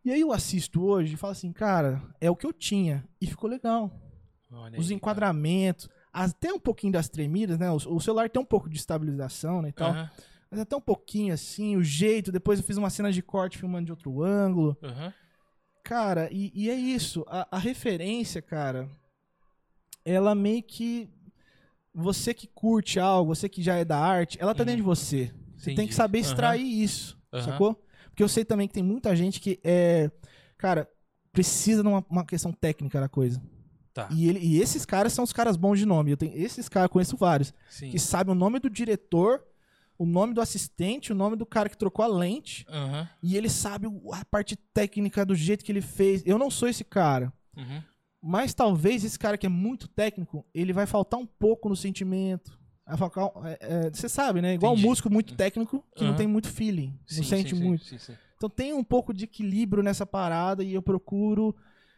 E aí eu assisto hoje e falo assim, cara, é o que eu tinha. E ficou legal. Olha Os aí, enquadramentos, cara. até um pouquinho das tremidas, né? O, o, celular tem um pouco de estabilização, né? E tal. Uhum. Mas até um pouquinho assim, o jeito. Depois eu fiz uma cena de corte filmando de outro ângulo. Uhum. Cara, e, e é isso. A, a referência, cara, ela meio que. Você que curte algo, você que já é da arte, ela tá dentro de você. Você tem que saber extrair isso, Aham. sacou? Porque eu sei também que tem muita gente que é. Cara, precisa de uma, uma questão técnica da coisa. Tá. E, ele, e esses caras são os caras bons de nome. Eu tenho, esses caras, eu conheço vários. Sim. Que sabem o nome do diretor, o nome do assistente, o nome do cara que trocou a lente. Aham. E ele sabe a parte técnica do jeito que ele fez. Eu não sou esse cara. Uhum. Mas talvez esse cara que é muito técnico, ele vai faltar um pouco no sentimento. É, é, você sabe, né? Igual um músico muito técnico que não Aham. tem muito feeling. Sim, não sente sim, muito. sim. Então tem um pouco de equilíbrio nessa parada e eu procuro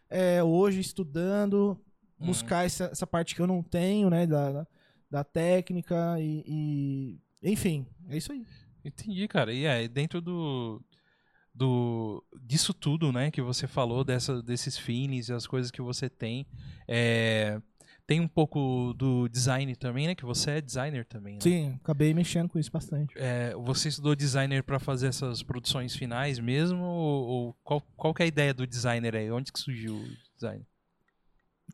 é, hoje estudando Uhum. buscar essa, essa parte que eu não tenho, né? Da, da, da técnica e, e- Enfim, é isso aí. Entendi, cara. E é, dentro do, do disso tudo, né, que você falou, dessa, desses feelings e as coisas que você tem, é, tem um pouco do design também, né, que você é designer também, né? Sim, acabei mexendo com isso bastante. É, você estudou designer pra fazer essas produções finais mesmo? Ou, ou qual, qual que é a ideia do designer aí? Onde que surgiu o design?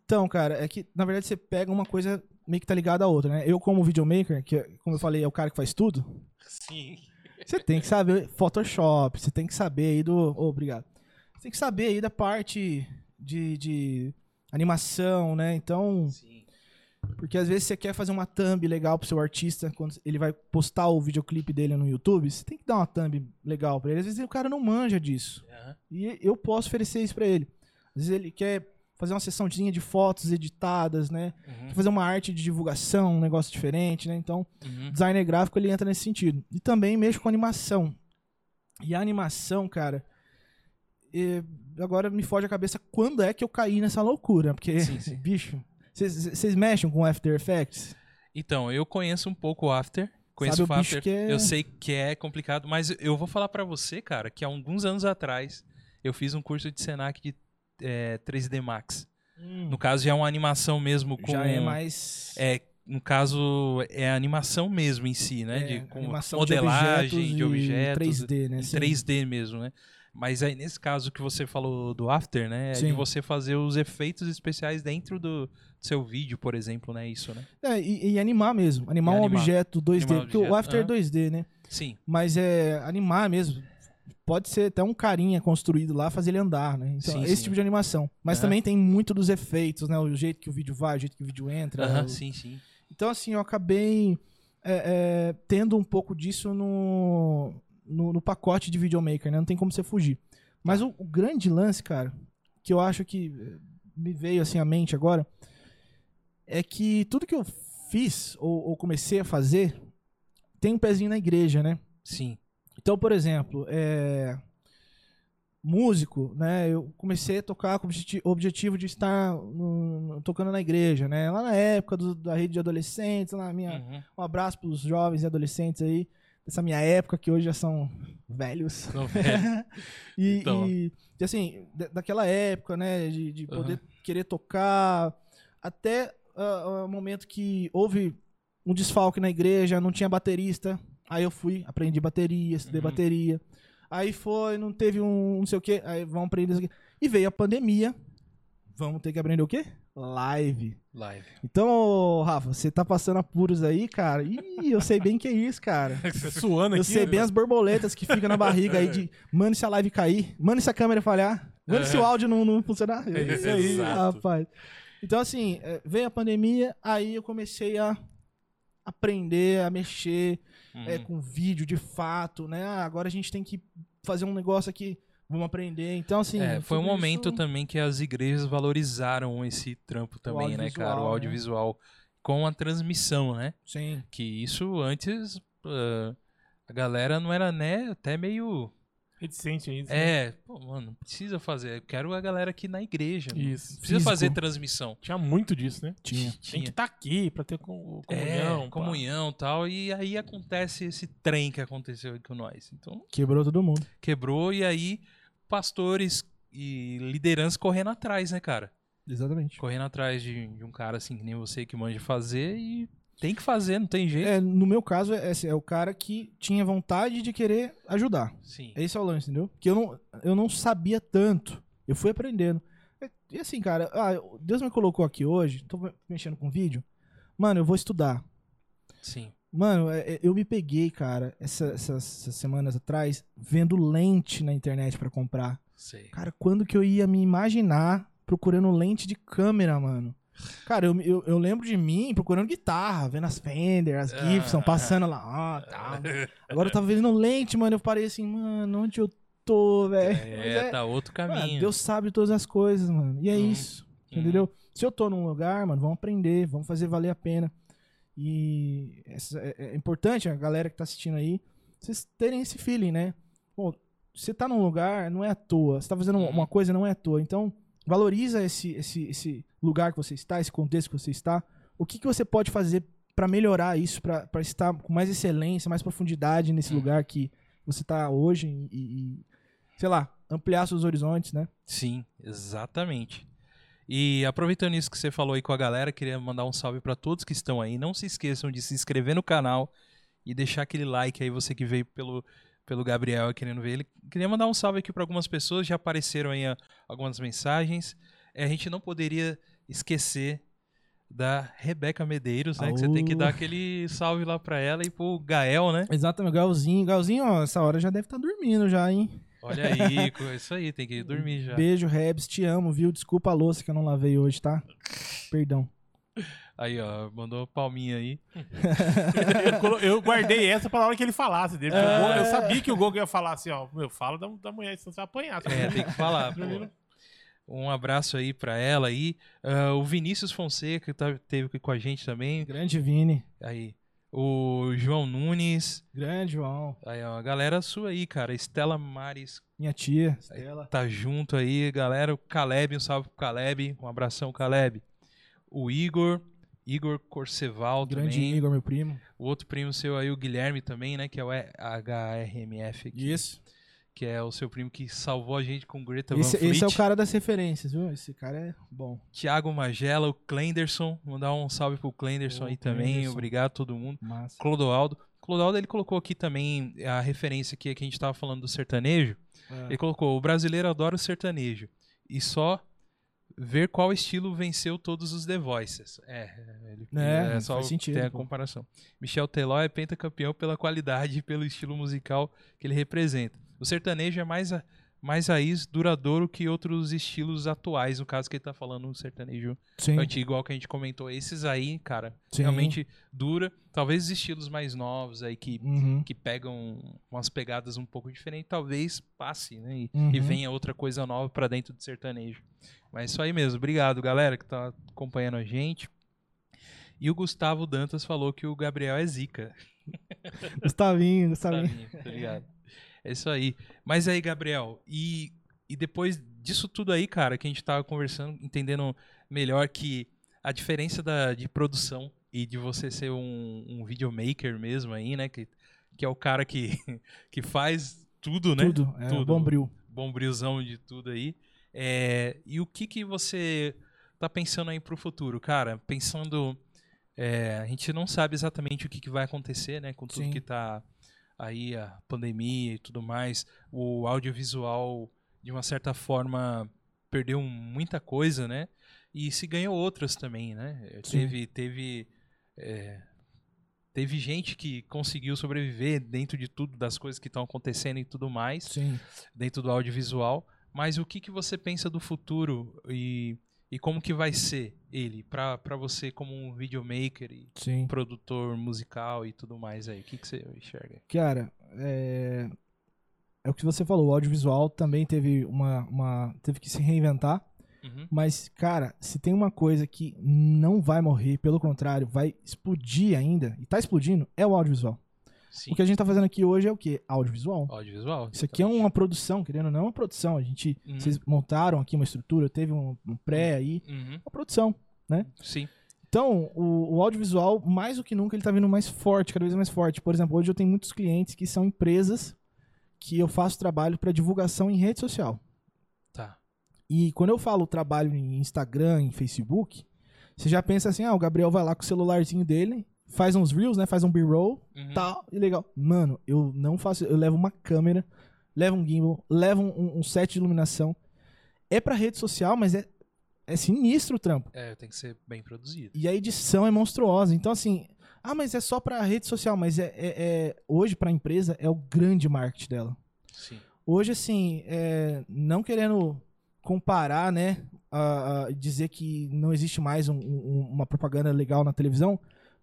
Então, cara, é que na verdade você pega uma coisa meio que tá ligada à outra, né? Eu, como videomaker, que como eu falei, é o cara que faz tudo, Sim. você tem que saber Photoshop, você tem que saber aí do. Ô, obrigado. Você tem que saber aí da parte de, de animação, né? Então. Sim. Porque às vezes você quer fazer uma thumb legal pro seu artista, quando ele vai postar o videoclipe dele no YouTube, você tem que dar uma thumb legal pra ele. Às vezes o cara não manja disso. E eu posso oferecer isso pra ele. Às vezes ele quer fazer uma sessãozinha de fotos editadas, né? Uhum. Quer fazer uma arte de divulgação, um negócio diferente, né? Então, Uhum. designer gráfico ele entra nesse sentido. E também mexo com animação. E a animação, cara, eh, agora me foge a cabeça quando é que eu caí nessa loucura. Porque, Sim, sim. bicho, vocês mexem com After Effects? Então, eu conheço um pouco o After. Conheço Sabe o After. é- Eu sei que é complicado, mas eu vou falar pra você, cara, que há alguns anos atrás eu fiz um curso de Senac de é, 3D Max. No caso, já é uma animação mesmo com. Já é mais. É, no caso, é a animação mesmo em si, né? é, de, com modelagem de e objetos. 3D, né? em Sim. 3D mesmo, né? Mas aí, nesse caso que você falou do After, né? É de Sim. você fazer os efeitos especiais dentro do seu vídeo, por exemplo, né? Isso, né? É, e, e animar mesmo. Animar E um animar. objeto 2D. Animar porque o objeto, After é aham. 2D, né? Sim. Mas é animar mesmo. Pode ser até um carinha construído lá, fazer ele andar, né? Então, Sim, esse sim. tipo de animação. Mas também tem muito dos efeitos, né? O jeito que o vídeo vai, o jeito que o vídeo entra. Aham, o- sim, sim. Então, assim, eu acabei é, é, tendo um pouco disso no, no, no pacote de videomaker, né? Não tem como você fugir. Mas o, o grande lance, cara, que eu acho que eh, me veio assim à mente agora, é que tudo que eu fiz ou, ou comecei a fazer tem um pezinho na igreja, né? Sim. Então, por exemplo, é, músico, né? Eu comecei a tocar com o objeti- objetivo de estar no- tocando na igreja, né? Lá na época do- da rede de adolescentes, lá na minha, Uhum. um abraço pros jovens e adolescentes aí, dessa minha época que hoje já são velhos. Não, velho. e, Então. e, assim, da- daquela época, né, de, de poder Aham. querer tocar, até ah, o momento que houve um desfalque na igreja, não tinha baterista, aí eu fui, aprendi bateria, estudei Uhum. bateria, aí foi, não teve um não sei o que, aí vamos aprender isso aqui. E veio a pandemia, vamos ter que aprender o quê? Live. Live. Então, Rafa, você tá passando apuros aí, cara. Ih, eu sei bem que é isso, cara. Suando Eu aqui. sei né? bem as borboletas que ficam na barriga aí de mano se a live cair, mano se a câmera falhar, mano se o áudio não, não funcionar. É isso aí, rapaz. Então, assim, é, veio a pandemia, aí eu comecei a aprender a mexer é, Uhum. com vídeo de fato, né? Ah, agora a gente tem que fazer um negócio aqui, vamos aprender. Então, assim. É, foi um momento isso- também que as igrejas valorizaram esse trampo também, né, cara? O audiovisual, né? com a transmissão, né? Sim. Que isso antes ah, a galera não era, né, até meio. Reticente aí. É, pô, mano, não precisa fazer. Eu quero a galera aqui na igreja. Isso. Não precisa Físico. fazer transmissão. Tinha muito disso, né? Tinha. Tem que Tinha. estar aqui pra ter com- comunhão. é, comunhão e tal. E aí acontece esse trem que aconteceu com nós. Então, Quebrou todo mundo. quebrou e aí pastores e lideranças correndo atrás, né, cara? Exatamente. Correndo atrás de, de um cara assim que nem você que manja fazer e tem que fazer, não tem jeito. É, no meu caso, é, é o cara que tinha vontade de querer ajudar. Sim. Esse é o lance, entendeu? Porque eu não, eu não sabia tanto. Eu fui aprendendo. E assim, cara, ah, Deus me colocou aqui hoje, tô mexendo com vídeo. Mano, eu vou estudar. Sim. Mano, é, é, eu me peguei, cara, essa, essas, essas, semanas atrás, vendo lente na internet para comprar. Sei. Cara, quando que eu ia me imaginar procurando lente de câmera, mano? Cara, eu, eu, eu lembro de mim procurando guitarra, vendo as Fender, as Gibson, ah, passando lá, ó, tá. Agora eu tava vendo lente, mano, eu parei assim, mano, onde eu tô, velho? É, é, tá outro caminho. Mano, Deus sabe todas as coisas, mano. E é hum, isso, hum. entendeu? Se eu tô num lugar, mano, vamos aprender, vamos fazer valer a pena. E é, é, importante a galera que tá assistindo aí, vocês terem esse feeling, né? Bom, você tá num lugar, não é à toa. Você tá fazendo uma uhum. coisa, não é à toa. Então, valoriza esse, esse, esse lugar que você está, esse contexto que você está. O que, que você pode fazer para melhorar isso, para estar com mais excelência, mais profundidade nesse uhum. lugar que você tá hoje e, e, sei lá, ampliar seus horizontes, né? Sim, exatamente. E aproveitando isso que você falou aí com a galera, queria mandar um salve para todos que estão aí. Não se esqueçam de se inscrever no canal e deixar aquele like aí, você que veio pelo, pelo Gabriel querendo ver ele. Queria mandar um salve aqui para algumas pessoas, já apareceram aí algumas mensagens. É, a gente não poderia esquecer da Rebeca Medeiros, né? Que você tem que dar aquele salve lá para ela e pro Gael, né? Exatamente, Gaelzinho. Gaelzinho, ó, essa hora já deve estar tá dormindo já, hein? Olha aí, isso aí, tem que dormir já. Beijo, Rebs, te amo, viu? Desculpa a louça que eu não lavei hoje, tá? Perdão. Aí, ó, mandou palminha aí. eu, eu, guardei essa pra hora que ele falasse dele. É... Eu sabia que o Gogo ia falar assim, ó. Meu, fala da, da mulher, senão você vai apanhar. É, tem que falar, pô. Um abraço aí pra ela aí. Uh, o Vinícius Fonseca, que tá, teve aqui com a gente também. Grande Vini. Aí. O João Nunes. Grande João. Aí, ó, a galera sua aí, cara. Estela Mares. Minha tia, Estela. Tá junto aí, galera. O Caleb, um salve pro Caleb. Um abração, Caleb. O Igor. Igor Corceval Grande também. Igor, meu primo. O outro primo seu aí, o Guilherme também, né? Que é o HRMF aqui. Isso que é o seu primo que salvou a gente com Greta esse, Van Fleet. Esse é o cara das referências, viu? Esse cara é bom. Tiago Magela, o Clenderson, mandar um salve pro Clenderson aí Clenderson. também, obrigado a todo mundo. Massa. Clodoaldo. Clodoaldo, ele colocou aqui também a referência aqui que a gente tava falando do sertanejo. É. Ele colocou, o brasileiro adora o sertanejo e só ver qual estilo venceu todos os The Voices. É, ele, é, é só faz sentido, tem a comparação. Michel Teló é pentacampeão pela qualidade e pelo estilo musical que ele representa. O sertanejo é mais, a, mais raiz, duradouro que outros estilos atuais. No caso que ele tá falando, o sertanejo Sim. antigo, igual que a gente comentou. Esses aí, cara, Sim. realmente dura. Talvez os estilos mais novos aí que, uhum. que pegam umas pegadas um pouco diferentes, talvez passe, né? E, uhum. e venha outra coisa nova para dentro do sertanejo. Mas é isso aí mesmo. Obrigado, galera, que tá acompanhando a gente. E o Gustavo Dantas falou que o Gabriel é zica. Gustavinho, Gustavinho. Gustavinho, obrigado. É isso aí. Mas aí, Gabriel, e, e depois disso tudo aí, cara, que a gente tava conversando, entendendo melhor que a diferença da, de produção e de você ser um, um videomaker mesmo aí, né? Que, que é o cara que, que faz tudo, né? Tudo, é tudo. bombril. Bombrilzão de tudo aí. É, e o que, que você tá pensando aí pro futuro, cara? Pensando... É, a gente não sabe exatamente o que, que vai acontecer, né? Com tudo Sim. que tá aí a pandemia e tudo mais, o audiovisual de uma certa forma perdeu muita coisa, né? E se ganhou outras também, né? Sim. Teve teve é, teve gente que conseguiu sobreviver dentro de tudo das coisas que estão acontecendo e tudo mais, Sim. dentro do audiovisual. Mas o que que você pensa do futuro e e como que vai ser ele para você como um videomaker e Sim. produtor musical e tudo mais aí? O que, que você enxerga? Cara, é... é o que você falou, o audiovisual também teve uma, uma teve que se reinventar. Uhum. Mas, cara, se tem uma coisa que não vai morrer, pelo contrário, vai explodir ainda, e tá explodindo, é o audiovisual. Sim. O que a gente tá fazendo aqui hoje é o quê? Audiovisual. Audiovisual. Isso aqui é uma produção, querendo ou não, é uma produção. A gente, uhum. vocês montaram aqui uma estrutura, teve um, um pré aí, uhum. uma produção, né? Sim. Então, o, o, audiovisual, mais do que nunca, ele tá vindo mais forte, cada vez mais forte. Por exemplo, hoje eu tenho muitos clientes que são empresas que eu faço trabalho para divulgação em rede social. Tá. E quando eu falo trabalho em Instagram, em Facebook, você já pensa assim, ah, o Gabriel vai lá com o celularzinho dele faz uns reels, né? Faz um B-roll, uhum. tal, e legal. Mano, eu não faço, eu levo uma câmera, levo um gimbal, levo um, um set de iluminação. é pra rede social, mas é, é sinistro o trampo. É, tem que ser bem produzido. E a edição é monstruosa. Então, assim, ah, mas é só pra rede social, mas é, é, é hoje pra empresa é o grande marketing dela. Sim. Hoje, assim, é, não querendo comparar, né, a, a dizer que não existe mais um- um- uma propaganda legal na televisão,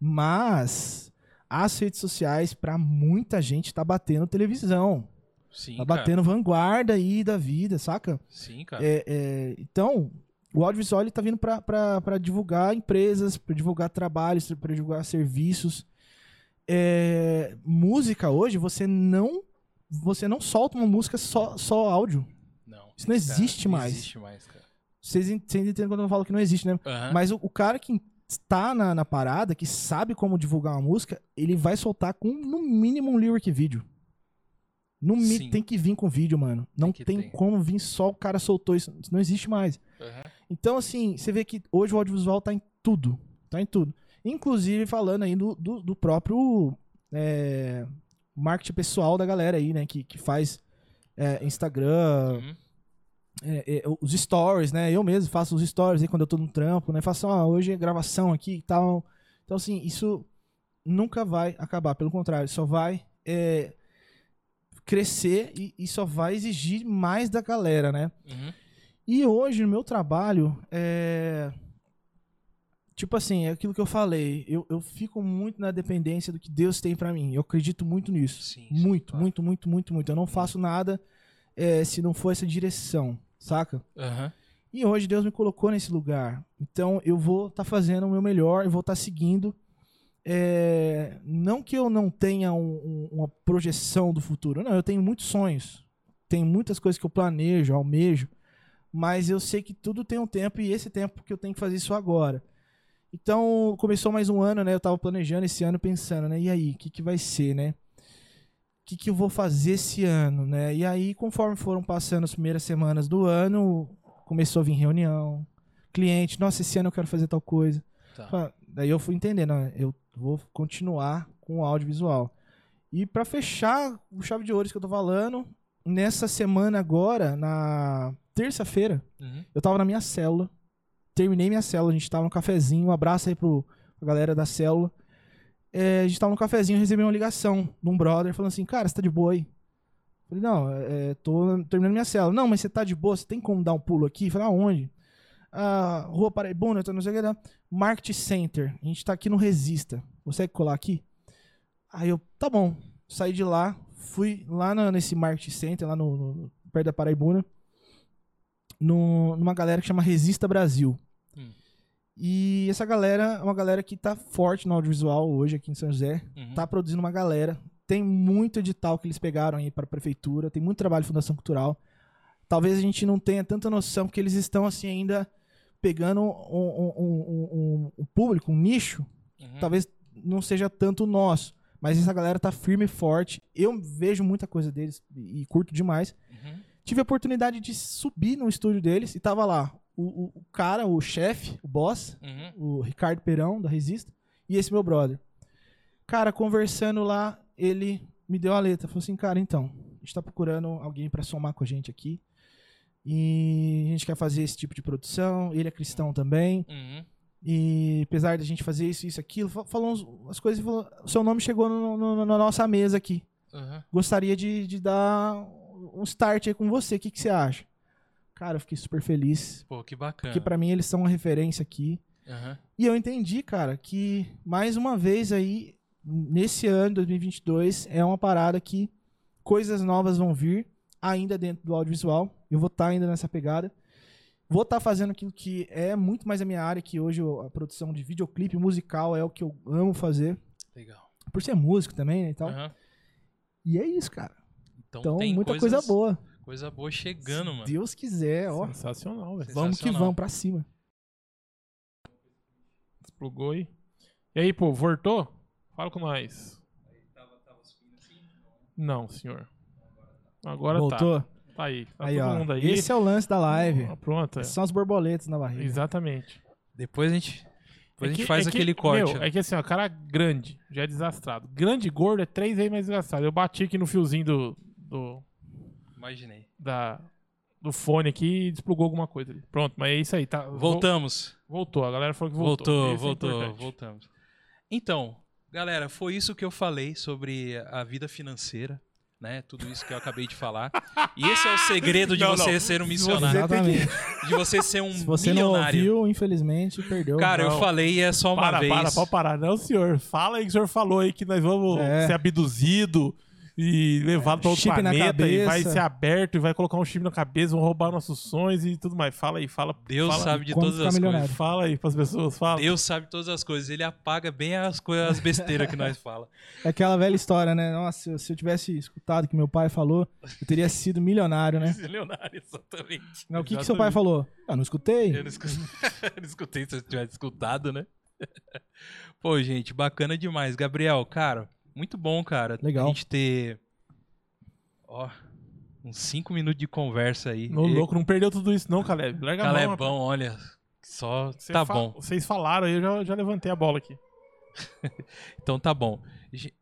mas as redes sociais, pra muita gente, tá batendo televisão. Sim, Tá cara. batendo vanguarda aí da vida, saca? Sim, cara. É, é, então, o audiovisual ele tá vindo pra divulgar empresas, pra divulgar trabalhos, pra divulgar serviços. É, música hoje, você não você não solta uma música só, só áudio. Não. Isso não existe não mais. existe mais, cara. Vocês en- vocês entendem quando eu falo que não existe, né? Aham. Mas o, o cara que está na, na parada, que sabe como divulgar uma música, ele vai soltar com, no mínimo, um lyric vídeo. No tem que vir com vídeo, mano. Não tem ter. como vir só o cara soltou isso. Isso não existe mais. Aham. Então, assim, você vê que hoje o audiovisual tá em tudo. Tá em tudo. Inclusive falando aí do, do, do próprio é, marketing pessoal da galera aí, né? Que, que faz é, Instagram, Uhum. É, é, os stories, né? Eu mesmo faço os stories aí quando eu tô no trampo, né? Faço, ah, hoje é gravação aqui e tal. Então, assim, isso nunca vai acabar. Pelo contrário, só vai é, crescer e, e só vai exigir mais da galera, né? Uhum. E hoje, no meu trabalho, é. Tipo assim, é aquilo que eu falei. Eu, eu fico muito na dependência do que Deus tem pra mim. Eu acredito muito nisso. Sim, sim, muito, claro. muito, muito, muito, muito. Eu não faço nada é, se não for essa direção, saca? Aham. E hoje Deus me colocou nesse lugar. Então eu vou estar fazendo o meu melhor, eu vou estar seguindo. É, não que eu não tenha um- um- uma projeção do futuro, não, eu tenho muitos sonhos. Tem muitas coisas que eu planejo, almejo, mas eu sei que tudo tem um tempo e esse tempo que eu tenho que fazer isso agora. Então, começou mais um ano, né? Eu tava planejando esse ano, pensando, né? E aí, o que, que vai ser, né? O que, que eu vou fazer esse ano, né? E aí, conforme foram passando as primeiras semanas do ano, começou a vir reunião, cliente, nossa, esse ano eu quero fazer tal coisa. Tá. Daí eu fui entendendo, ó, eu vou continuar com o audiovisual. E pra fechar o chave de ouro que eu tô falando, nessa semana agora, na terça-feira, Uhum. eu tava na minha célula, terminei minha célula, a gente tava no cafezinho, um abraço aí pro, galera da célula. É, a gente tava no cafezinho, eu recebi uma ligação de um brother falando assim, cara, você tá de boa aí? Falei, não, é, é, tô terminando minha célula. Não, mas você tá de boa, você tem como dar um pulo aqui? Falei, aonde? Ah, Rua Paraibuna, não sei o que. Market Center, a gente tá aqui no Resista. Você quer colar aqui? Aí eu, tá bom. Saí de lá, fui lá nesse Market Center, lá no, no- perto da Paraibuna, no- numa galera que chama Resista Brasil. E essa galera é uma galera que tá forte no audiovisual hoje aqui em São José. Uhum. Tá produzindo uma galera. Tem muito edital que eles pegaram aí para a prefeitura, tem muito trabalho de Fundação Cultural. Talvez a gente não tenha tanta noção, porque eles estão assim ainda pegando um, um- um- um- público, um nicho, Uhum. talvez não seja tanto o nosso. Mas essa galera tá firme e forte. Eu vejo muita coisa deles e e curto demais. Uhum. Tive a oportunidade de subir no estúdio deles e tava lá o, o- cara, o chefe, o boss, Uhum. o Ricardo Perão, da Resista, e esse meu brother. Cara, conversando lá, ele me deu a letra. Falou assim, cara, então, a gente tá procurando alguém pra somar com a gente aqui. E a gente quer fazer esse tipo de produção. Ele é cristão também. Uhum. E apesar da gente fazer isso, isso, aquilo, fa- falou umas coisas e falou: seu nome chegou no- no- na nossa mesa aqui. Uhum. Gostaria de, de dar um start aí com você. O que, que você acha? Cara, eu fiquei super feliz. Pô, que bacana. Porque pra mim eles são uma referência aqui. Uhum. E eu entendi, cara, que mais uma vez aí, nesse ano, 2022, é uma parada que coisas novas vão vir, ainda dentro do audiovisual. Eu vou estar ainda nessa pegada. Vou estar fazendo aquilo que é muito mais a minha área, que hoje a produção de videoclipe musical é o que eu amo fazer. Legal. Por ser músico também, né, e tal. Uhum. E é isso, cara. Então, Então, tem muita coisas, coisa boa. Coisa boa chegando, Se mano. Deus quiser, ó. Sensacional, velho. Vamos que vamos pra cima. Explugou aí. E aí, pô, voltou? Fala com nós. Não, senhor. Agora Voltou? tá. Tá aí. Tá aí, todo ó. mundo aí. Esse é o lance da live. Ah, Pronto. é. São as borboletas na barriga. Exatamente. Depois a gente, depois a É gente que- faz é que, aquele corte. Meu, é que assim, ó, cara grande, já é desastrado. Grande e gordo é três vezes mais desastrado. Eu bati aqui no fiozinho do. do Imaginei. da, do fone aqui e desplugou alguma coisa ali. Pronto, mas é isso aí, tá? Voltamos. Voltou, a galera falou que voltou. Voltou, é voltou, importante. voltamos. Então, galera, foi isso que eu falei sobre a vida financeira, né? Tudo isso que eu acabei de falar. E esse é o segredo de Não, você não. ser um missionário, Exatamente. de você ser um Se você não milionário. ouviu, infelizmente, perdeu. Cara, eu Não. falei e é só uma Para, vez. para, pode parar. Não, senhor. Fala aí que o senhor falou aí que nós vamos É. ser abduzido e levado pra outro Chip na planeta e vai ser aberto e vai colocar um chip na cabeça, vão roubar nossos sonhos e tudo mais. Fala aí, fala. Deus fala, sabe de todas as milionário. coisas. Fala aí pras pessoas, fala. Deus sabe todas as coisas. Ele apaga bem as coisas, as besteiras que nós fala. É aquela velha história, né? Nossa, se eu tivesse escutado o que meu pai falou, eu teria sido milionário, né? Milionário, exatamente. Mas o que, que seu pai falou? Eu não escutei. Eu não escutei, eu não escutei se eu tivesse escutado, né? Pô, gente, bacana demais. Gabriel, cara, muito bom, cara. Legal. A gente ter. Ó, uns cinco minutos de conversa aí. No E- louco, não perdeu tudo isso, não, Caleb. Larga a mão. Calebão, olha. Só. Você tá fa- bom. Vocês falaram aí, eu já, já levantei a bola aqui. Então tá bom.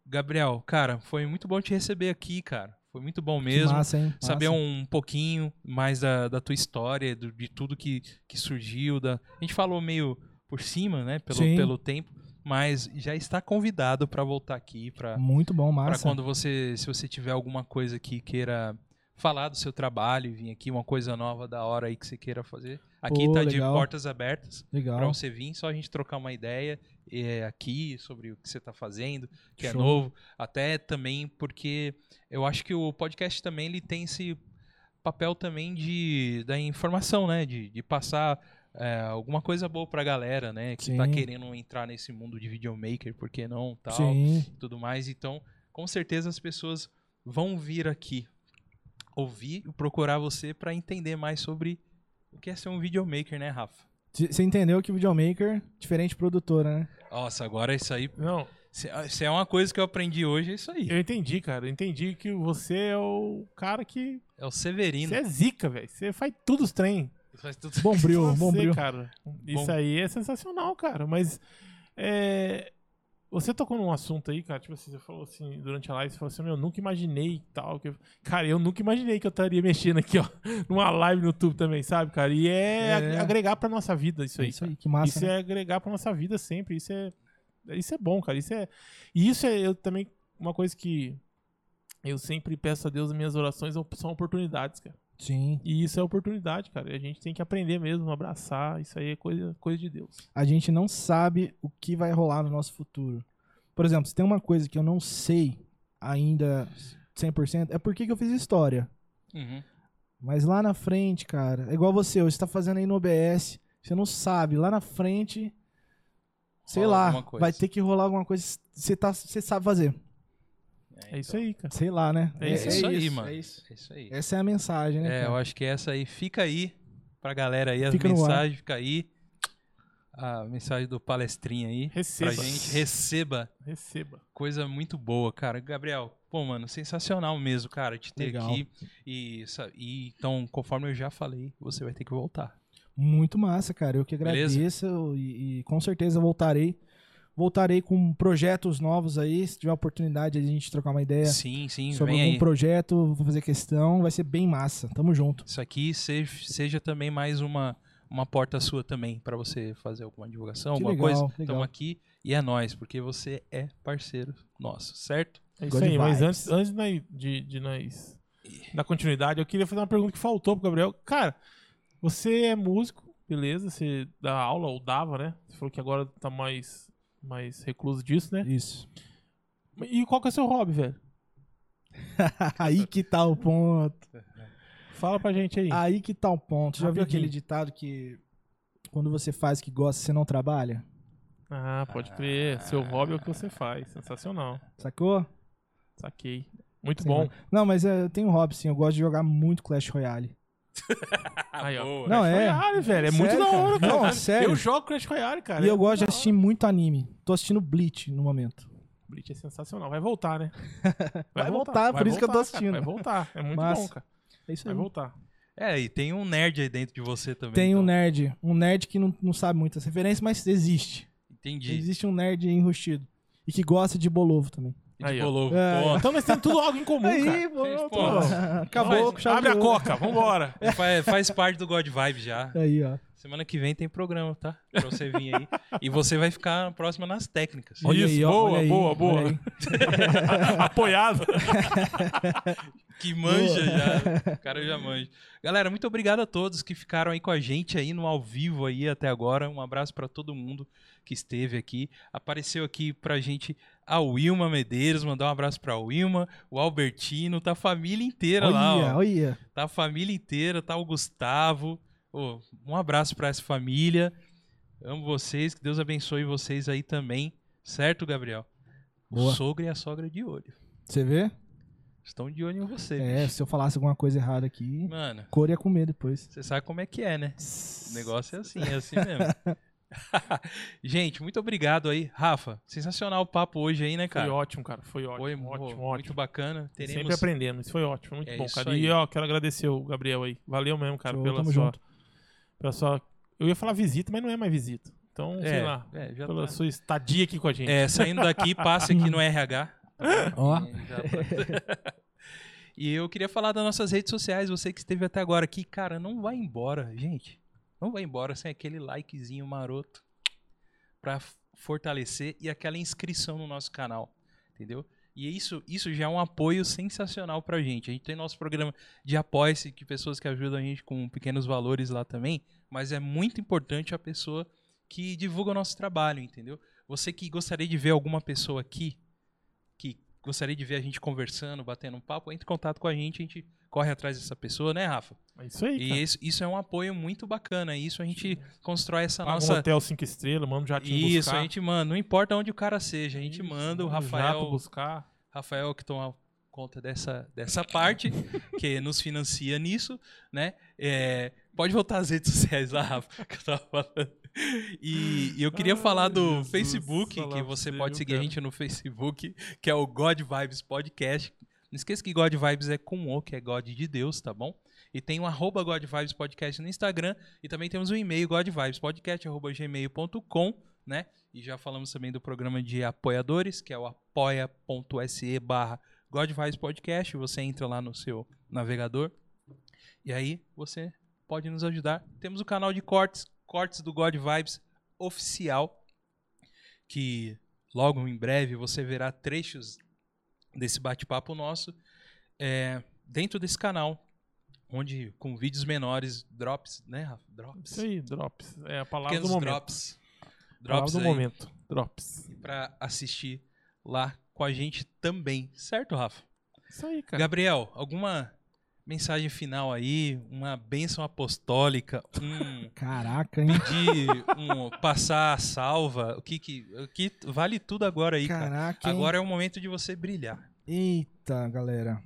Gabriel, cara, foi muito bom te receber aqui, cara. Foi muito bom Que mesmo. massa, hein? saber Massa. um pouquinho mais da, da tua história, do- de tudo que, que surgiu. Da... A gente falou meio por cima, né? Pelo, Sim. pelo tempo, mas já está convidado para voltar aqui, para Muito bom, massa. quando você, se você tiver alguma coisa que queira falar do seu trabalho, vir aqui uma coisa nova da hora aí que você queira fazer. Aqui Pô, tá de portas abertas para você vir, só a gente trocar uma ideia é, aqui sobre o que você está fazendo, que é Show. novo, até também porque eu acho que o podcast também ele tem esse papel também de da informação, né, de, de passar é, alguma coisa boa pra galera, né, que tá Sim. querendo entrar nesse mundo de videomaker, por que não, tal, Sim. tudo mais. Então, com certeza as pessoas vão vir aqui ouvir e procurar você pra entender mais sobre o que é ser um videomaker, né, Rafa? Você entendeu que videomaker, diferente de produtora, né? Nossa, agora isso aí. Não, Se se é uma coisa que eu aprendi hoje, é isso aí. eu entendi, cara. Eu entendi que você é o cara que. É o Severino. Você é zica, velho. Você faz tudo os trem. Faz tudo- Bombril, Você, bombril. cara. Isso Bom. aí é sensacional, cara. Mas é, você tocou num assunto aí, cara. Tipo assim, você falou assim, durante a live, você falou assim, eu nunca imaginei e tal. Que... eu-" Cara, eu nunca imaginei que eu estaria mexendo aqui, ó, numa live no YouTube também, sabe, cara? E é, É. ag- agregar pra nossa vida isso É aí. isso cara. aí, que massa. Isso né? é agregar pra nossa vida sempre. Isso é, isso é bom, cara. Isso é, e isso é eu também uma coisa que eu sempre peço a Deus nas minhas orações são oportunidades, cara. Sim. E isso é oportunidade, cara. E a gente tem que aprender mesmo, abraçar. Isso aí é coisa, coisa de Deus. A gente não sabe o que vai rolar no nosso futuro. Por exemplo, se tem uma coisa que eu não sei ainda 100%, é por que que eu fiz história. Uhum. Mas lá na frente, cara, é igual você, hoje você tá fazendo aí no OBS, você não sabe, lá na frente, sei Rola lá, vai ter que rolar alguma coisa você, tá, você sabe fazer. É isso aí, cara. Sei lá, né? É isso aí, mano. É isso. É isso aí. Essa é a mensagem, né? É, cara? eu acho que essa aí fica aí pra galera aí, as Fica mensagens, fica aí. A mensagem do palestrinha aí. Receba. Pra gente. Receba. Receba. Coisa muito boa, cara. Gabriel, pô, mano, sensacional mesmo, cara, te ter Legal. aqui. E, e então, conforme eu já falei, você vai ter que voltar. Muito massa, cara. Eu que agradeço e, e com certeza voltarei. Voltarei com projetos novos aí. Se tiver oportunidade de a gente trocar uma ideia Sim, sim, sobre algum aí. projeto, vou fazer questão. Vai ser bem massa. Tamo junto. Isso aqui seja, seja também mais uma, uma porta sua também pra você fazer alguma divulgação, Que alguma legal, coisa. legal. Estamos aqui e é nós, porque você é parceiro nosso, certo? É isso God aí, mas vibes. antes, antes de, nós- de, de nós dar continuidade, eu queria fazer uma pergunta que faltou pro Gabriel. Cara, você é músico, beleza? Você dá aula, ou dava, né? Você falou que agora tá mais, mais recluso disso, né? Isso. E qual que é o seu hobby, velho? aí que tá o ponto. Fala pra gente aí. Aí que tá o ponto. Já viu aquele ditado que quando você faz o que gosta, você não trabalha? Ah, pode crer. Seu hobby é o que você faz. Sensacional. Sacou? Saquei. Muito bom. Não, mas é, eu tenho hobby, sim. Eu gosto de jogar muito Clash Royale. Aí, ó. boa. Não, Crash é. Royale, velho. É muito Sério, da cara? hora, cara. Não, sério. Eu jogo Crash Royale, cara. e É eu muito gosto de da assistir muito anime. Tô assistindo Bleach no momento. Bleach é sensacional. Vai voltar, né? Vai voltar, por isso que eu tô cara. assistindo. Vai voltar. É muito Massa. bom, cara. É isso Vai aí. voltar. É, e tem um nerd aí dentro de você também. Tem um então. nerd. Um nerd que não, não sabe muitas referências, mas existe. Entendi. Existe um nerd enrustido. E que gosta de bolovo também. Aí, ó. bolo. É. Então nós temos tudo algo em comum, Aí, cara. pô, Gente, pô, acabou chave Abre a coca, vambora. faz, faz parte do God Vibe já. Aí, ó. Semana que vem tem programa, tá? Pra você vir aí. E você vai ficar próxima nas técnicas. Olha Isso, aí, ó, boa, olha aí, boa, boa. Apoiado. Que manja já. O cara já manja. Galera, muito obrigado a todos que ficaram aí com a gente aí no ao vivo aí até agora. Um abraço pra todo mundo que esteve aqui. Apareceu aqui pra gente a Wilma Medeiros, mandar um abraço pra Wilma, o Albertino, tá a família inteira lá, ó. olha. Tá a família inteira, tá o Gustavo. Ô, um abraço pra essa família. Amo vocês, que Deus abençoe vocês aí também. Certo, Gabriel? Boa. O sogro e a sogra de olho. Você vê? Estão de olho em você. É, bicho. se eu falasse alguma coisa errada aqui, Mano, cor ia comer depois. você sabe como é que é, né? O negócio é assim, é assim mesmo. Gente, muito obrigado aí. Rafa, sensacional o papo hoje aí, né, Foi cara? ótimo, cara. Foi ótimo, Foi ótimo, ótimo. muito bacana. Sempre Teremos... aprendendo. Isso foi ótimo, muito É bom, cara. aí. E ó, quero agradecer o Gabriel aí. Valeu mesmo, cara, Show, pela tamo sua, junto. pela sua. Eu ia falar visita, mas não é mais visita. Então, sei É, lá. é, já pela tá. sua estadia aqui com a gente. É, saindo daqui, passe aqui no RH. Ó, É, já tá. e eu queria falar das nossas redes sociais, você que esteve até agora aqui, cara, não vai embora, gente. Não vai embora sem aquele likezinho maroto pra f- fortalecer e aquela inscrição no nosso canal, entendeu? E isso, isso já é um apoio sensacional pra gente. A gente tem nosso programa de apoia-se, que pessoas que ajudam a gente com pequenos valores lá também, mas é muito importante a pessoa que divulga o nosso trabalho, entendeu? Você que gostaria de ver alguma pessoa aqui, que gostaria de ver a gente conversando, batendo um papo, entre em contato com a gente, a gente corre atrás dessa pessoa, né, Rafa? É isso aí, E cara. isso, isso é um apoio muito bacana. Isso a gente constrói essa Paga um nossa. hotel cinco estrelas, manda um jatinho Isso, buscar. a gente manda, não importa onde o cara seja, a gente Isso, manda o um Rafael, buscar. Rafael que toma conta dessa, dessa parte, que nos financia nisso, né? É, pode voltar às redes sociais lá, Rafa, que eu tava falando. E, e eu queria Ai, falar do Jesus, Facebook, que você pode seguir a gente no Facebook, que é o God Vibes Podcast. Não esqueça que God Vibes é com O, que é God de Deus, tá bom? E tem o arroba God Vibes Podcast no Instagram. E também temos o e-mail godvibespodcast.gmail.com, né? E já falamos também do programa de apoiadores, que é o apoia.se barra Podcast. Você entra lá no seu navegador. E aí você pode nos ajudar. Temos o canal de cortes, cortes do God Vibes oficial, que logo em breve você verá trechos desse bate-papo nosso é, dentro desse canal, onde com vídeos menores, drops, né, Rafa? Drops. Isso aí, drops. É a palavra Pequenos do momento. drops. Palavra Drops do aí momento. Drops. pra assistir lá com a gente também, certo, Rafa? Isso aí, cara. Gabriel, alguma mensagem final aí, uma bênção apostólica, um caraca, hein? pedir, um passar a salva, o que que, o que vale tudo agora aí, cara. Caraca, hein? Agora é o momento de você brilhar. Eita, galera.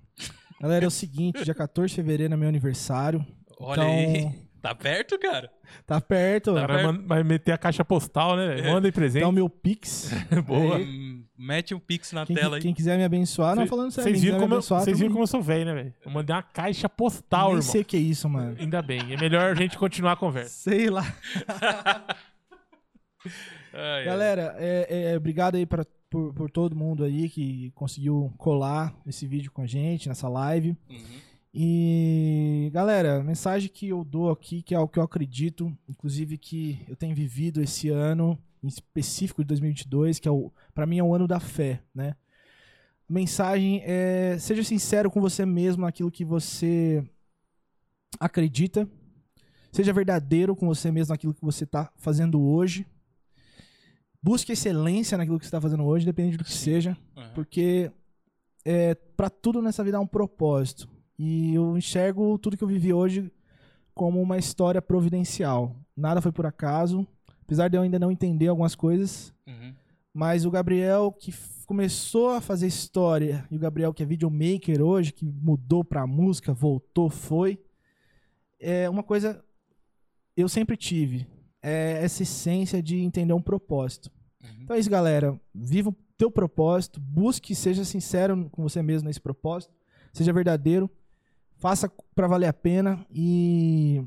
Galera, é o seguinte, dia 14 de fevereiro é meu aniversário. Olha Então- aí, tá perto, cara. Tá perto. O cara vai, man- vai meter a caixa postal, né? velho? Manda aí presente. Então, meu Pix. Boa. Aí, Mete um pix na quem, tela aí. quem quiser me abençoar, não falando sério. Vocês viram, como eu, abençoar, vocês viram como eu sou velho, né, velho? Eu mandei uma caixa postal, Nem irmão. sei o que é isso, mano. Ainda bem. É melhor a gente continuar a conversa. Sei lá. Ai, ai. Galera, é, é, obrigado aí pra, por, por todo mundo aí que conseguiu colar esse vídeo com a gente, nessa live. Uhum. E, galera, a mensagem que eu dou aqui, que é o que eu acredito, inclusive que eu tenho vivido esse ano, em específico de 2022, que é o, para mim é o ano da fé, né? A mensagem é: seja sincero com você mesmo naquilo que você acredita, seja verdadeiro com você mesmo naquilo que você está fazendo hoje. Busque excelência naquilo que você está fazendo hoje, depende do que Sim. seja. Uhum. Porque é, para tudo nessa vida há um propósito. E eu enxergo tudo que eu vivi hoje como uma história providencial. Nada foi por acaso. Apesar de eu ainda não entender algumas coisas. Uhum. Mas o Gabriel que começou a fazer história e o Gabriel que é videomaker hoje, que mudou pra música, voltou, foi. É uma coisa eu sempre tive. É essa essência de entender um propósito. Uhum. Então é isso, galera. Viva o teu propósito, busque, seja sincero com você mesmo nesse propósito, seja verdadeiro, faça pra valer a pena e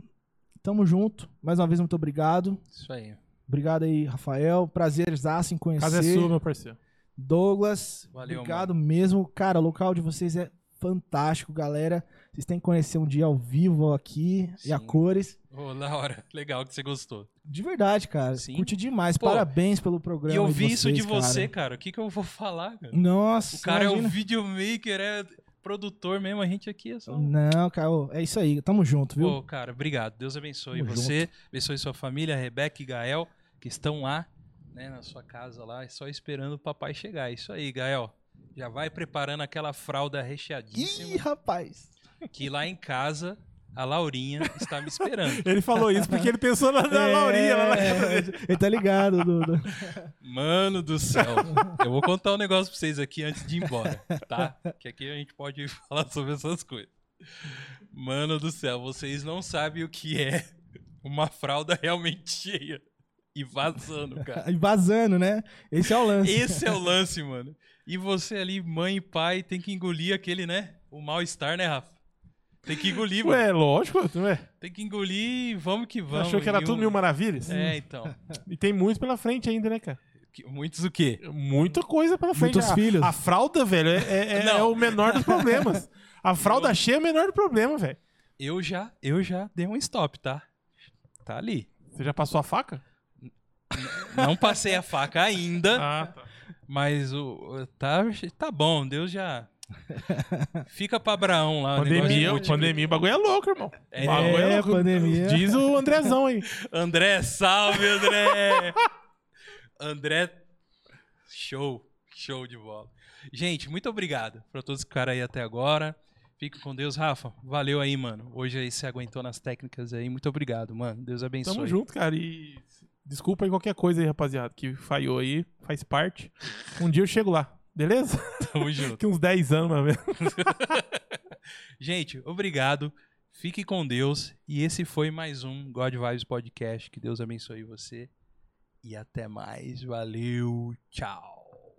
tamo junto. Mais uma vez, muito obrigado. Isso aí. Obrigado aí, Rafael. Prazerzaço em conhecer. casa é sua, meu parceiro. Douglas, Valeu, obrigado mano. mesmo. Cara, o local de vocês é fantástico, galera. Vocês têm que conhecer um dia ao vivo aqui Sim. e a cores. Oh, na hora. Legal que você gostou. De verdade, cara. Sim. Curti demais. Pô, Parabéns pelo programa. E eu vi vocês, isso de você, cara. O que, que eu vou falar, cara? Nossa. O cara imagina. é um videomaker, é produtor mesmo. A gente aqui é só. Não, cara. É isso aí. Tamo junto, viu? Pô, cara, obrigado. Deus abençoe Tamo você. Junto. Abençoe sua família, Rebeca e Gael, que estão lá, né, na sua casa lá, só esperando o papai chegar. É isso aí, Gael. Já vai preparando aquela fralda recheadíssima. Ih, rapaz! Que lá em casa a Laurinha está me esperando. ele falou isso porque ele pensou na, na é, Laurinha. Lá na... Ele tá ligado, Dudu. Mano do céu. Eu vou contar um negócio pra vocês aqui antes de ir embora, tá? Que aqui a gente pode falar sobre essas coisas. Mano do céu, vocês não sabem o que é uma fralda realmente cheia. E vazando, cara. E vazando, né? Esse é o lance. Esse é o lance, mano. E você ali, mãe e pai, tem que engolir aquele, né? O mal-estar, né, Rafa? Tem que engolir, mano. Ué, lógico, é? Tem que engolir e vamos que vamos. Achou que era tudo mil maravilhas? É, então. E tem muitos pela frente ainda, né, cara? Muitos o quê? Muita coisa pela frente. Muitos a, filhos. A fralda, velho, é, é, é o menor dos problemas. A fralda eu... cheia é o menor do problema, velho. Eu já, eu já dei um stop, tá? Tá ali. Você já passou a faca? Não passei a faca ainda. Ah, tá. Mas o tá, tá bom, Deus já. Fica pra Abraão lá. Pandemia, pandemia, bagulho é louco, irmão. É, bagulho é louco. pandemia. Diz o Andrezão aí. André, salve, André! André, show, show de bola. Gente, muito obrigado pra todos que ficaram aí até agora. Fique com Deus, Rafa. Valeu aí, mano. Hoje aí você aguentou nas técnicas aí. Muito obrigado, mano. Deus abençoe. Tamo junto, cara. E Desculpa aí qualquer coisa aí, rapaziada, que falhou aí, faz parte. Um dia eu chego lá, beleza? Tamo junto. que uns 10 anos, menos. Gente, obrigado. Fique com Deus. E esse foi mais um God Vibes Podcast. Que Deus abençoe você. E até mais. Valeu. Tchau.